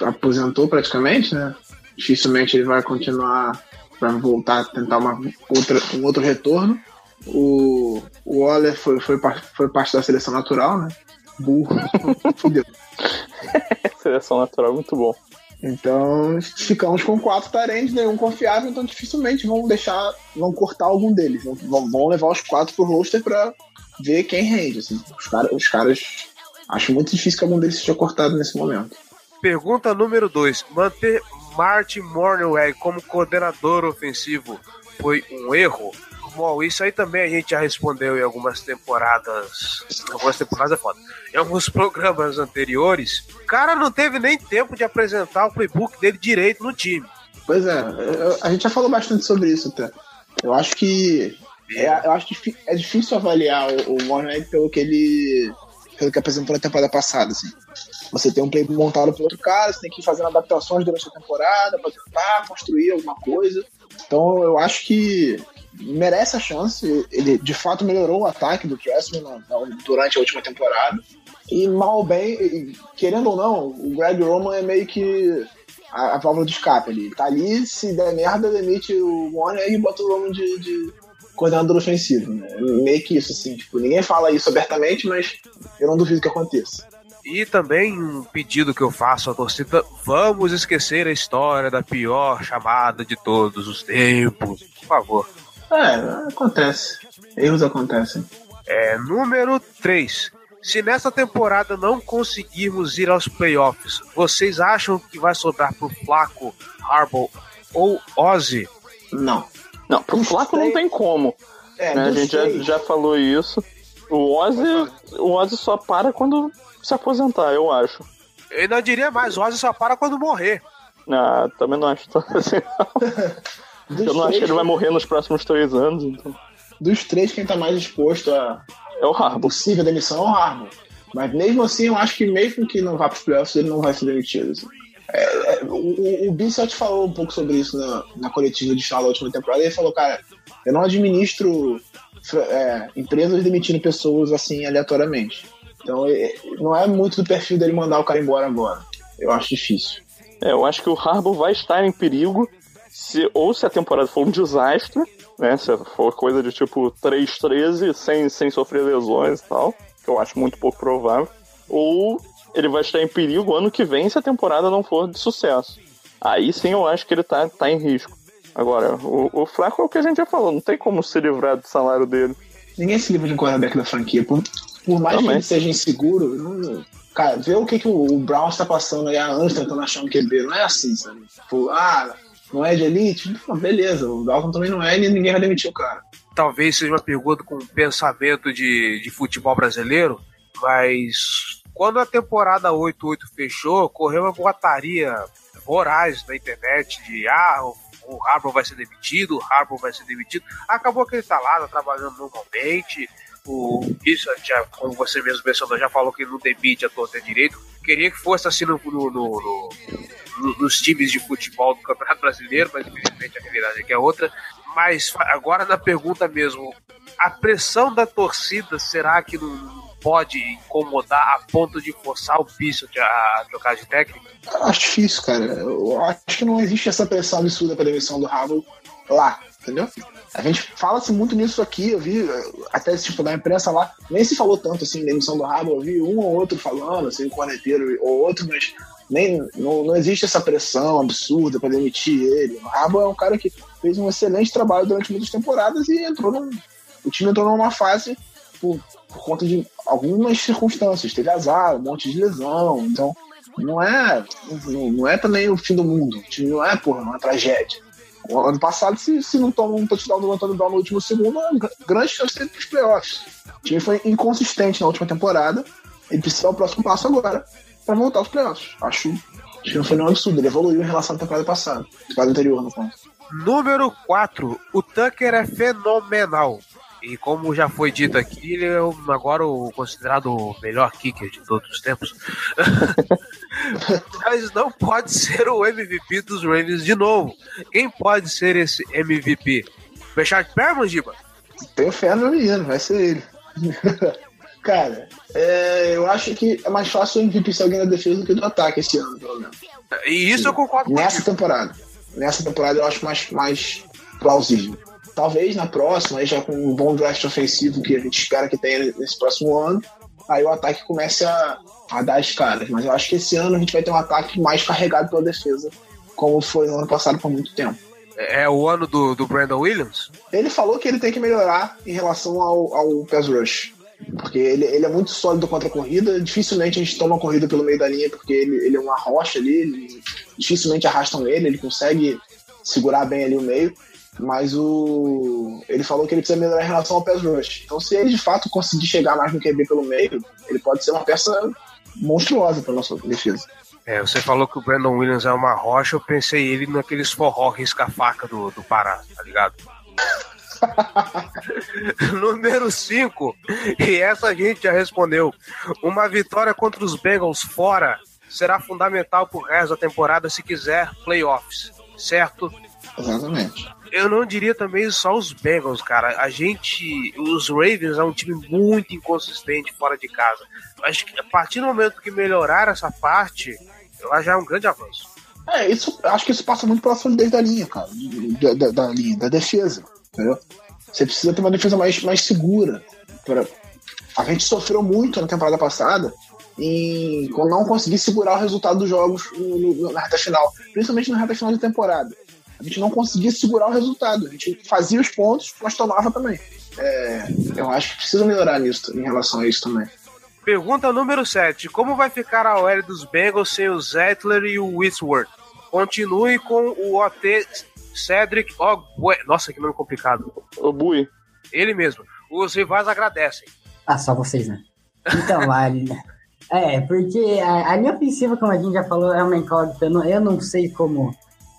Speaker 3: aposentou praticamente, né? Dificilmente ele vai continuar, vai voltar a tentar uma outra, um outro retorno. O, o Waller foi, foi, foi parte da seleção natural, né? Burro. Fudeu.
Speaker 4: Seleção natural, muito bom.
Speaker 3: Então, ficamos com quatro tarentes, nenhum confiável, então dificilmente vão deixar, vão cortar algum deles. Vão, vão levar os quatro pro roster pra ver quem rende. Assim. Os, cara, os caras. Acho muito difícil que algum deles seja cortado nesse momento.
Speaker 1: Pergunta número 2. Manter Martin Mornweg como coordenador ofensivo foi um erro? Bom, isso aí também a gente já respondeu em algumas temporadas. Algumas temporadas é foda. Em alguns programas anteriores, o cara não teve nem tempo de apresentar o playbook dele direito no time.
Speaker 3: Pois é, a gente já falou bastante sobre isso até. Eu acho que. É, eu acho que é difícil avaliar o, o Mornweg pelo que ele. pelo que apresentou na temporada passada, assim. Você tem um play montado por outro cara, você tem que ir fazendo adaptações durante a temporada pra tentar construir alguma coisa. Então eu acho que merece a chance. Ele de fato melhorou o ataque do Tressman durante a última temporada. E mal ou bem, querendo ou não, o Greg Roman é meio que a, a válvula de escape. Ele tá ali, se der merda, demite o Warner e bota o Roman de, de coordenador ofensivo. Né? Meio que isso, assim. Tipo, ninguém fala isso abertamente, mas eu não duvido que aconteça.
Speaker 1: E também um pedido que eu faço à torcida: vamos esquecer a história da pior chamada de todos os tempos. Por favor.
Speaker 3: É, acontece. Erros acontecem.
Speaker 1: É, número 3. Se nessa temporada não conseguirmos ir aos playoffs, vocês acham que vai sobrar pro Flaco, Harbaugh ou Ozzy?
Speaker 3: Não.
Speaker 4: Não, pro Flaco não tem como.
Speaker 3: É,
Speaker 4: né? A gente já, já falou isso. O Ozzy, o Ozzy só para quando se aposentar, eu acho.
Speaker 1: Eu não diria mais, Ozzy só para quando morrer.
Speaker 4: Ah, também não acho tanto assim.
Speaker 3: dos
Speaker 4: Eu não acho que ele vai morrer nos próximos três anos, então.
Speaker 3: Dos três, quem tá mais exposto a
Speaker 4: É o Harbour.
Speaker 3: possível demissão é o Harbaugh. Mas mesmo assim, eu acho que mesmo que não vá pros playoffs, ele não vai ser demitido. assim. É, é, o, o, Bissett falou um pouco sobre isso na, na coletiva de final da última temporada. Ele falou, cara, eu não administro é, empresas demitindo pessoas assim aleatoriamente. Então, é, não é muito do perfil dele mandar o cara embora agora. Eu acho difícil.
Speaker 4: É, eu acho que o Harbour vai estar em perigo se ou se a temporada for um desastre, né? Se for coisa de tipo 3-13 sem, sem sofrer lesões e tal, que eu acho muito pouco provável, ou ele vai estar em perigo ano que vem se a temporada não for de sucesso. Aí sim eu acho que ele tá, tá em risco. Agora, o, o Flaco é o que a gente já falou, não tem como se livrar do salário dele.
Speaker 3: Ninguém se livra de um quarterback da franquia. Por, por mais
Speaker 4: Também.
Speaker 3: que ele seja inseguro, não- cara, vê o que, que o, o Brown está passando aí há anos tentando achar um QB. Não é assim, sabe? Tipo, ah, não é de elite? Beleza, o Dalton também não é e ninguém vai demitir o cara.
Speaker 1: Talvez seja uma pergunta com pensamento de, de futebol brasileiro, mas quando a temporada 8-8 fechou, correu uma boataria voraz na internet de ah, o, o Harbour vai ser demitido, o Harbour vai ser demitido. Acabou que ele tá lá, tá trabalhando normalmente. O isso já, como você mesmo mencionou, já falou que não demite a torta direito. Queria que fosse assim no, no- no- no- no- nos times de futebol do Campeonato Brasileiro, mas infelizmente a realidade aqui é outra. Mas agora na pergunta mesmo, a pressão da torcida será que não pode incomodar a ponto de forçar o Bissett a trocar de técnico?
Speaker 3: Acho difícil, cara. Eu acho que não existe essa pressão absurda pra demissão do Harbaugh lá, entendeu? A gente fala-se muito nisso aqui, eu vi até tipo da imprensa lá, nem se falou tanto assim, demissão do Harbaugh, eu vi um ou outro falando, assim, um corneteiro ou outro, mas nem, não, não existe essa pressão absurda pra demitir ele. O Harbaugh é um cara que fez um excelente trabalho durante muitas temporadas e entrou num, o time entrou numa fase por, por conta de algumas circunstâncias, teve azar, um monte de lesão, então não é, não, é também o fim do mundo. Time não é, porra, uma tragédia. Ano passado, se, se não toma um touchdown do Antônio Brown no último segundo, é grande chance dele pros playoffs. O time foi inconsistente na última temporada. Ele precisa dar o próximo passo agora pra voltar aos playoffs. Acho acho que não foi nenhum absurdo. Ele evoluiu em relação à temporada passada. Temporada anterior, no caso.
Speaker 1: Número 4. O Tucker é fenomenal. E como já foi dito aqui, ele é agora o considerado o melhor kicker de todos os tempos. Mas não pode ser o MVP dos Ravens de novo. Quem pode ser esse MVP? Fechar de pé, Mandiba?
Speaker 3: Tenho fé no menino, vai ser ele. Cara, é, eu acho que é mais fácil o MVP ser alguém da defesa do que do ataque esse ano, pelo menos.
Speaker 1: E isso eu concordo com
Speaker 3: Nessa temporada. Nessa temporada eu acho mais, mais plausível. Talvez na próxima, aí já com um bom draft ofensivo que a gente espera que tenha nesse próximo ano, aí o ataque comece a, a dar as caras. Mas eu acho que esse ano a gente vai ter um ataque mais carregado pela defesa, como foi no ano passado por muito tempo.
Speaker 1: É o ano do, do Brandon Williams?
Speaker 3: Ele falou que ele tem que melhorar em relação ao, ao pass rush. Porque ele, ele é muito sólido contra a corrida. Dificilmente a gente toma a corrida pelo meio da linha, porque ele, ele é uma rocha ali. ele- dificilmente arrastam ele, ele consegue segurar bem ali o meio. Mas o. Ele falou que ele precisa melhorar em relação ao pass rush. Então, se ele de fato conseguir chegar mais no QB pelo meio, ele pode ser uma peça monstruosa para nossa defesa.
Speaker 1: É, você falou que o Brandon Williams é uma rocha, eu pensei ele naqueles forró risca-faca do, do Pará, tá ligado? Número 5, e essa a gente já respondeu. Uma vitória contra os Bengals fora será fundamental pro resto da temporada se quiser playoffs, certo?
Speaker 3: Exatamente.
Speaker 1: Eu não diria também só os Bengals, cara. A gente. Os Ravens é um time muito inconsistente fora de casa. Acho que a partir do momento que melhorar essa parte, acho já é um grande avanço.
Speaker 3: É, isso, acho que isso passa muito pela solidez da linha, cara. Da, da, da linha, da defesa. Entendeu? Você precisa ter uma defesa mais, mais segura. Pra... A gente sofreu muito na temporada passada em não conseguir segurar o resultado dos jogos no- no- na reta final. Principalmente na reta final de temporada. A gente não conseguia segurar o resultado. A gente fazia os pontos, mas tomava também. É, eu acho que precisa melhorar nisso, em relação a isso também.
Speaker 1: Pergunta número 7. Como vai ficar a OL dos Bengals sem o Zettler e o Whitworth? Continue com o OT Cedric Ogwe. Nossa, que nome complicado.
Speaker 4: O Bui.
Speaker 1: Ele mesmo. Os rivais agradecem.
Speaker 5: Ah, só vocês, né? Então, a, é, porque a, a linha ofensiva, como a gente já falou, é uma incógnita. Eu não, eu não sei como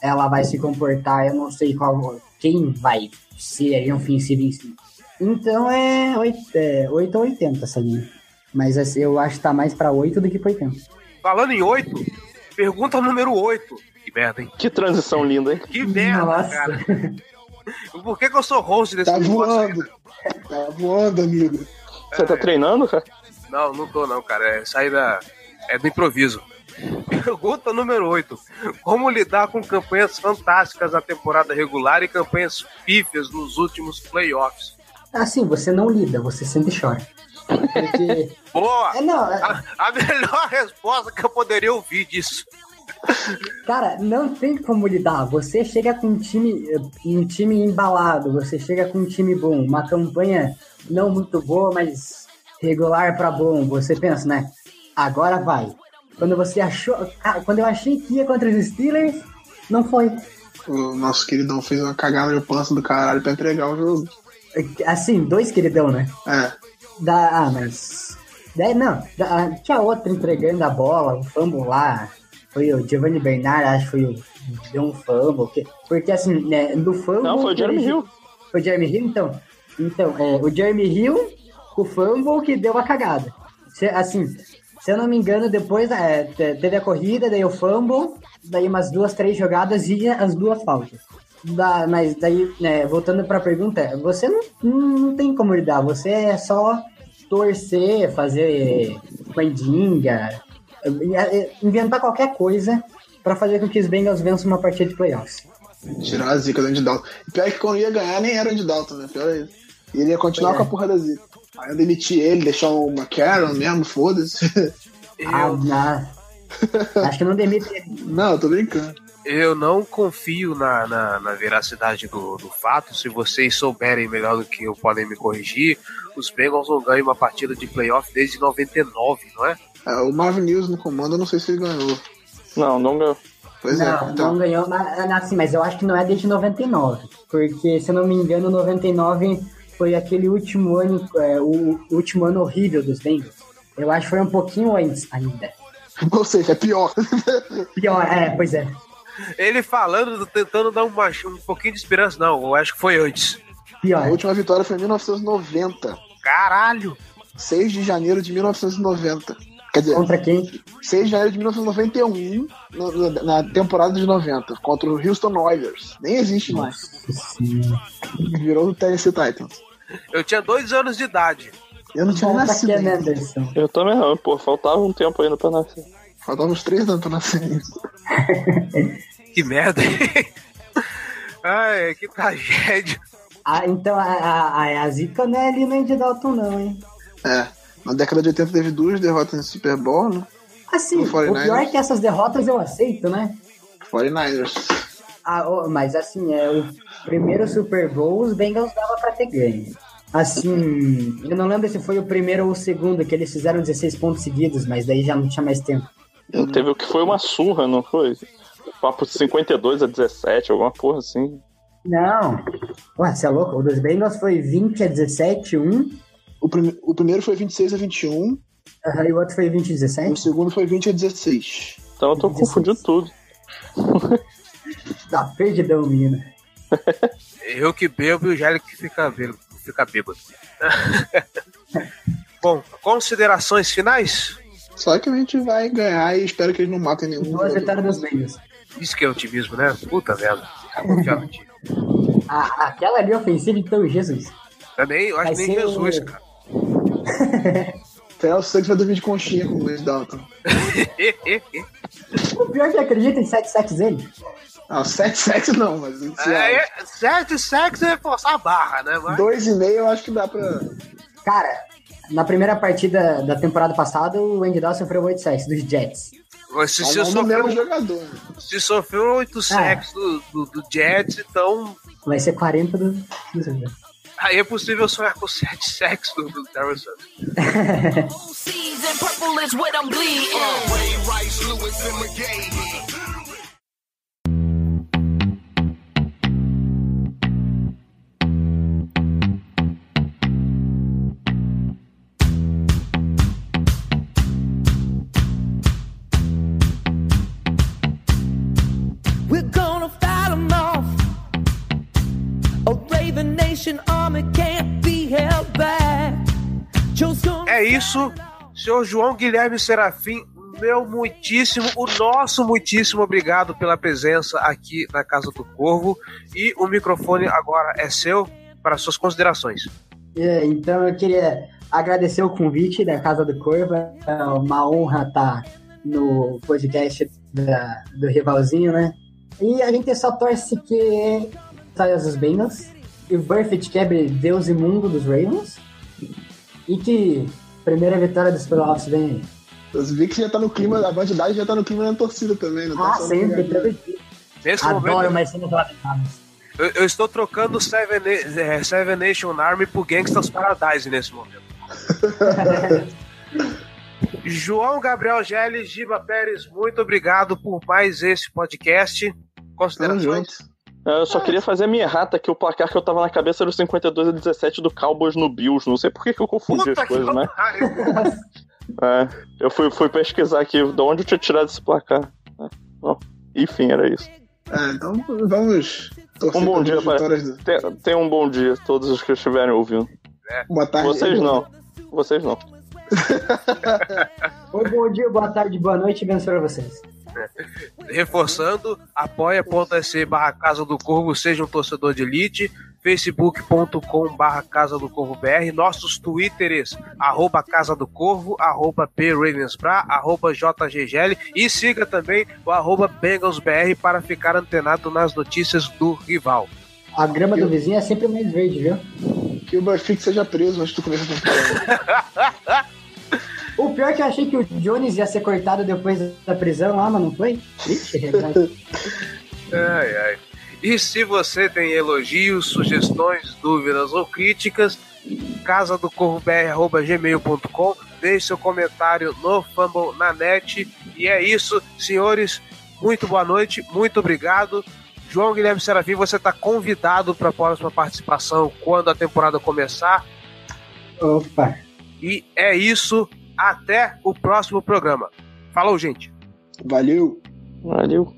Speaker 5: ela vai se comportar, eu não sei qual, quem vai ser ofensiva em si. Então é 8, é 8 ou 80 essa linha. Mas assim, eu acho que tá mais pra 8 do que pra 80.
Speaker 1: Falando em 8, pergunta número 8. Que merda, hein?
Speaker 4: Que transição linda, hein?
Speaker 1: Que merda,
Speaker 5: Nossa.
Speaker 1: cara. Por que, que eu sou host desse
Speaker 3: Tá
Speaker 1: negócio
Speaker 3: voando. Tá voando, amigo.
Speaker 4: Você tá treinando, cara?
Speaker 1: Não, não tô não, cara. É sair da. É do improviso. Pergunta número 8. Como lidar com campanhas fantásticas na temporada regular e campanhas pífias nos últimos playoffs?
Speaker 5: Assim, você não lida, você sempre chora. Porque.
Speaker 1: Boa!
Speaker 5: É, não, é-
Speaker 1: A, a melhor resposta que eu poderia ouvir disso.
Speaker 5: Cara, não tem como lidar. Você chega com um time, um time embalado, você chega com um time bom, uma campanha não muito boa, mas regular pra bom. Você pensa, né? Agora vai. Quando você achou, cara, quando eu achei que ia contra os Steelers, não foi.
Speaker 3: O nosso queridão fez uma cagada de pança do caralho pra entregar o jogo.
Speaker 5: Assim, dois queridão, né?
Speaker 3: É.
Speaker 5: Da, ah, mas. Daí, não, da- tinha outro entregando a bola, um fumble lá. Foi o Giovanni Bernard, acho que foi o. Deu um fumble. que- porque assim, né, do fumble.
Speaker 4: Não, foi o Jeremy
Speaker 5: ele-
Speaker 4: Hill.
Speaker 5: Foi o Jeremy Hill, então? Então, é, o Jeremy Hill com o fumble que deu a cagada. Assim, se eu não me engano, depois é, te- teve a corrida, daí o fumble, daí umas duas, três jogadas e as duas faltas. Da- mas daí, né, voltando pra pergunta, você não, não tem como lidar, você é só torcer, fazer mandinga, inventar qualquer coisa pra fazer com que os Bengals vençam uma partida de playoffs.
Speaker 3: Tirar a zica do Andy Dalton. Pior é que quando ia ganhar nem era Andy Dalton, né? Pior é isso. E ele ia continuar
Speaker 5: Pois
Speaker 3: com
Speaker 5: é.
Speaker 3: a porra da zica. Aí eu demiti ele, deixar o McCarron mesmo, foda-se.
Speaker 5: Ah,
Speaker 1: Eu,
Speaker 5: na- Acho que não demite ele.
Speaker 3: Não, eu tô brincando.
Speaker 1: eu não confio na, na, na veracidade do, do fato. Se vocês souberem melhor do que eu, podem me corrigir. Os Bengals não ganham uma partida de playoff desde 99, não é?
Speaker 3: É, o Marvin News no comando, eu não sei se ele ganhou.
Speaker 4: Não, não ganhou.
Speaker 3: Pois
Speaker 5: não,
Speaker 3: é, então.
Speaker 5: não ganhou, mas, assim, mas eu acho que não é desde 99. Porque, se eu não me engano, 99 foi aquele último ano, é, o último ano horrível dos Bengals. Eu acho que foi um pouquinho antes ainda.
Speaker 3: Ou seja, é pior.
Speaker 5: Pior, é, pois é.
Speaker 1: Ele falando, tentando dar uma, um pouquinho de esperança. Não, eu acho que foi antes.
Speaker 3: A
Speaker 5: Pior.
Speaker 3: última vitória foi em 1990.
Speaker 1: Caralho!
Speaker 3: 6 de janeiro de 1990. Quer dizer,
Speaker 5: Contra quem?
Speaker 3: 6 de janeiro de 1991, no- no- na temporada de 90, contra o Houston Oilers. Nem existe mais. Virou o Tennessee Titans.
Speaker 1: Eu tinha dois anos de idade.
Speaker 3: Eu não tinha
Speaker 5: Contra
Speaker 3: nascido.
Speaker 5: Ken
Speaker 3: ainda.
Speaker 5: Anderson.
Speaker 4: Eu também não, pô, faltava um tempo ainda pra nascer.
Speaker 3: Faltavam uns 3 anos pra nascer.
Speaker 1: Que merda, hein? Ai, que tragédia.
Speaker 5: Ah, então a, a, a, zica não é ali no Andy Dalton, não, hein?
Speaker 3: É. Na década de 80 teve duas derrotas no Super Bowl, né?
Speaker 5: Assim,
Speaker 3: O
Speaker 5: o
Speaker 3: 49ers.
Speaker 5: pior é que essas derrotas eu aceito, né?
Speaker 3: 49ers.
Speaker 5: Ah, ô, mas assim, é, o primeiro Super Bowl os Bengals dava pra ter ganho. Assim, eu não lembro se foi o primeiro ou o segundo, que eles fizeram 16 pontos seguidos, mas daí já não tinha mais tempo.
Speaker 4: Teve o que foi uma surra, não foi? Papo de 52 a 17, alguma porra assim.
Speaker 5: Não. Ué, você é louco? O dos Bengals foi 20 a 17, um,
Speaker 3: O, prime- o primeiro foi 26 a 21,
Speaker 5: aham, e o outro foi 20 a
Speaker 3: e o
Speaker 5: 17.
Speaker 3: segundo foi 20 a 16.
Speaker 4: Então eu tô
Speaker 5: 16.
Speaker 4: confundindo tudo.
Speaker 5: Tá, perdidão, menino.
Speaker 1: Eu que bebo e o Gélio que fica, bêbado- fica bêbado. Bom, considerações finais?
Speaker 3: Só que a gente vai ganhar e espero que eles não matem nenhum.
Speaker 5: Duas Bengals.
Speaker 1: Isso que é otimismo, né? Puta merda.
Speaker 5: A- aquela ali ofensiva, então, Jesus.
Speaker 1: Também, eu acho
Speaker 5: Vai
Speaker 1: que nem
Speaker 5: ser
Speaker 1: Jesus,
Speaker 5: o-
Speaker 1: cara.
Speaker 3: Até o Suggs vai dormir de conchinha com o Luiz Dalton.
Speaker 5: O pior que acredita em 7 sacks dele.
Speaker 3: Ah, 7 sexos não, mas
Speaker 1: É, é, certo sexo é forçar a barra, né? Mas...
Speaker 3: dois e meio eu acho que dá pra.
Speaker 5: Cara, na primeira partida da temporada passada, o Andy Dalton sofreu 8 sacks dos Jets.
Speaker 1: Mas se,
Speaker 3: Mas
Speaker 1: se,
Speaker 3: não
Speaker 1: sofreu,
Speaker 3: jogador. né?
Speaker 1: se sofreu oito sacks do, do, do Jets, então
Speaker 5: Vai ser 40 do. do
Speaker 1: aí é possível sonhar com sete sacks do, do Darren Sanders. É isso, senhor João Guilherme Serafim, meu muitíssimo, o nosso muitíssimo obrigado pela presença aqui na Casa do Corvo. E o microfone agora é seu para suas considerações.
Speaker 5: É, então eu queria agradecer o convite da Casa do Corvo. É uma honra estar no podcast da- do Rivalzinho, né? E a gente só torce que saia os Bengals. E o Buffett quebre Deus imundo dos Ravens. E que primeira vitória dos playoffs vem aí.
Speaker 3: Os Vicks já tá no clima, a quantidade já tá no clima da torcida também, não tá
Speaker 5: Ah, sempre,
Speaker 3: jogador.
Speaker 5: todo dia.
Speaker 1: Nesse
Speaker 5: Adoro
Speaker 1: momento,
Speaker 5: laminadas.
Speaker 1: eu, eu estou trocando Seven, Na- é, Seven Nation Army por Gangsta's Paradise nesse momento. João Gabriel Geles, Giba Pérez, muito obrigado por mais esse podcast.
Speaker 3: Tamo
Speaker 1: Considerações?
Speaker 3: Junto.
Speaker 4: Eu só queria fazer a minha errata que o placar que eu tava na cabeça era o 52 a 17 do Cowboys no Bills. Não sei por que, que eu confundi
Speaker 1: Puta
Speaker 4: as coisas, né? É, eu fui, fui pesquisar aqui de onde eu tinha tirado esse placar. É, bom, enfim, era isso.
Speaker 3: É, então vamos torcer
Speaker 4: Um bom dia, pai.
Speaker 3: vitórias. do-
Speaker 4: Tenha tenha um bom dia, todos os que estiverem ouvindo.
Speaker 3: Boa tarde.
Speaker 4: Vocês não. Vocês não.
Speaker 5: Oi, bom dia, boa tarde, boa noite e benção pra vocês.
Speaker 1: Reforçando, apoia.se barra Casa do Corvo, seja um torcedor de elite, facebook.com barra Casa do Corvo BR, nossos twitters, arroba Casa do Corvo, arroba PRavensBra, arroba JGGL e siga também o arroba BengalsBR para ficar antenado nas notícias do rival.
Speaker 5: A grama do vizinho é sempre mais verde, viu?
Speaker 3: Que o Buffett seja preso antes do começo da temporada.
Speaker 5: O pior é que eu achei que o Jones ia ser cortado depois da prisão lá, mas não foi? Ixi, é.
Speaker 1: Ai, ai. E se você tem elogios, sugestões, dúvidas ou críticas, casa do gmail.com, deixe seu comentário no Fumble na net. E é isso, senhores. Muito boa noite, muito obrigado. João Guilherme Serafim, você está convidado para a próxima participação quando a temporada começar.
Speaker 5: Opa.
Speaker 1: E é isso. Até o próximo programa. Falou, gente.
Speaker 3: Valeu!
Speaker 4: Valeu.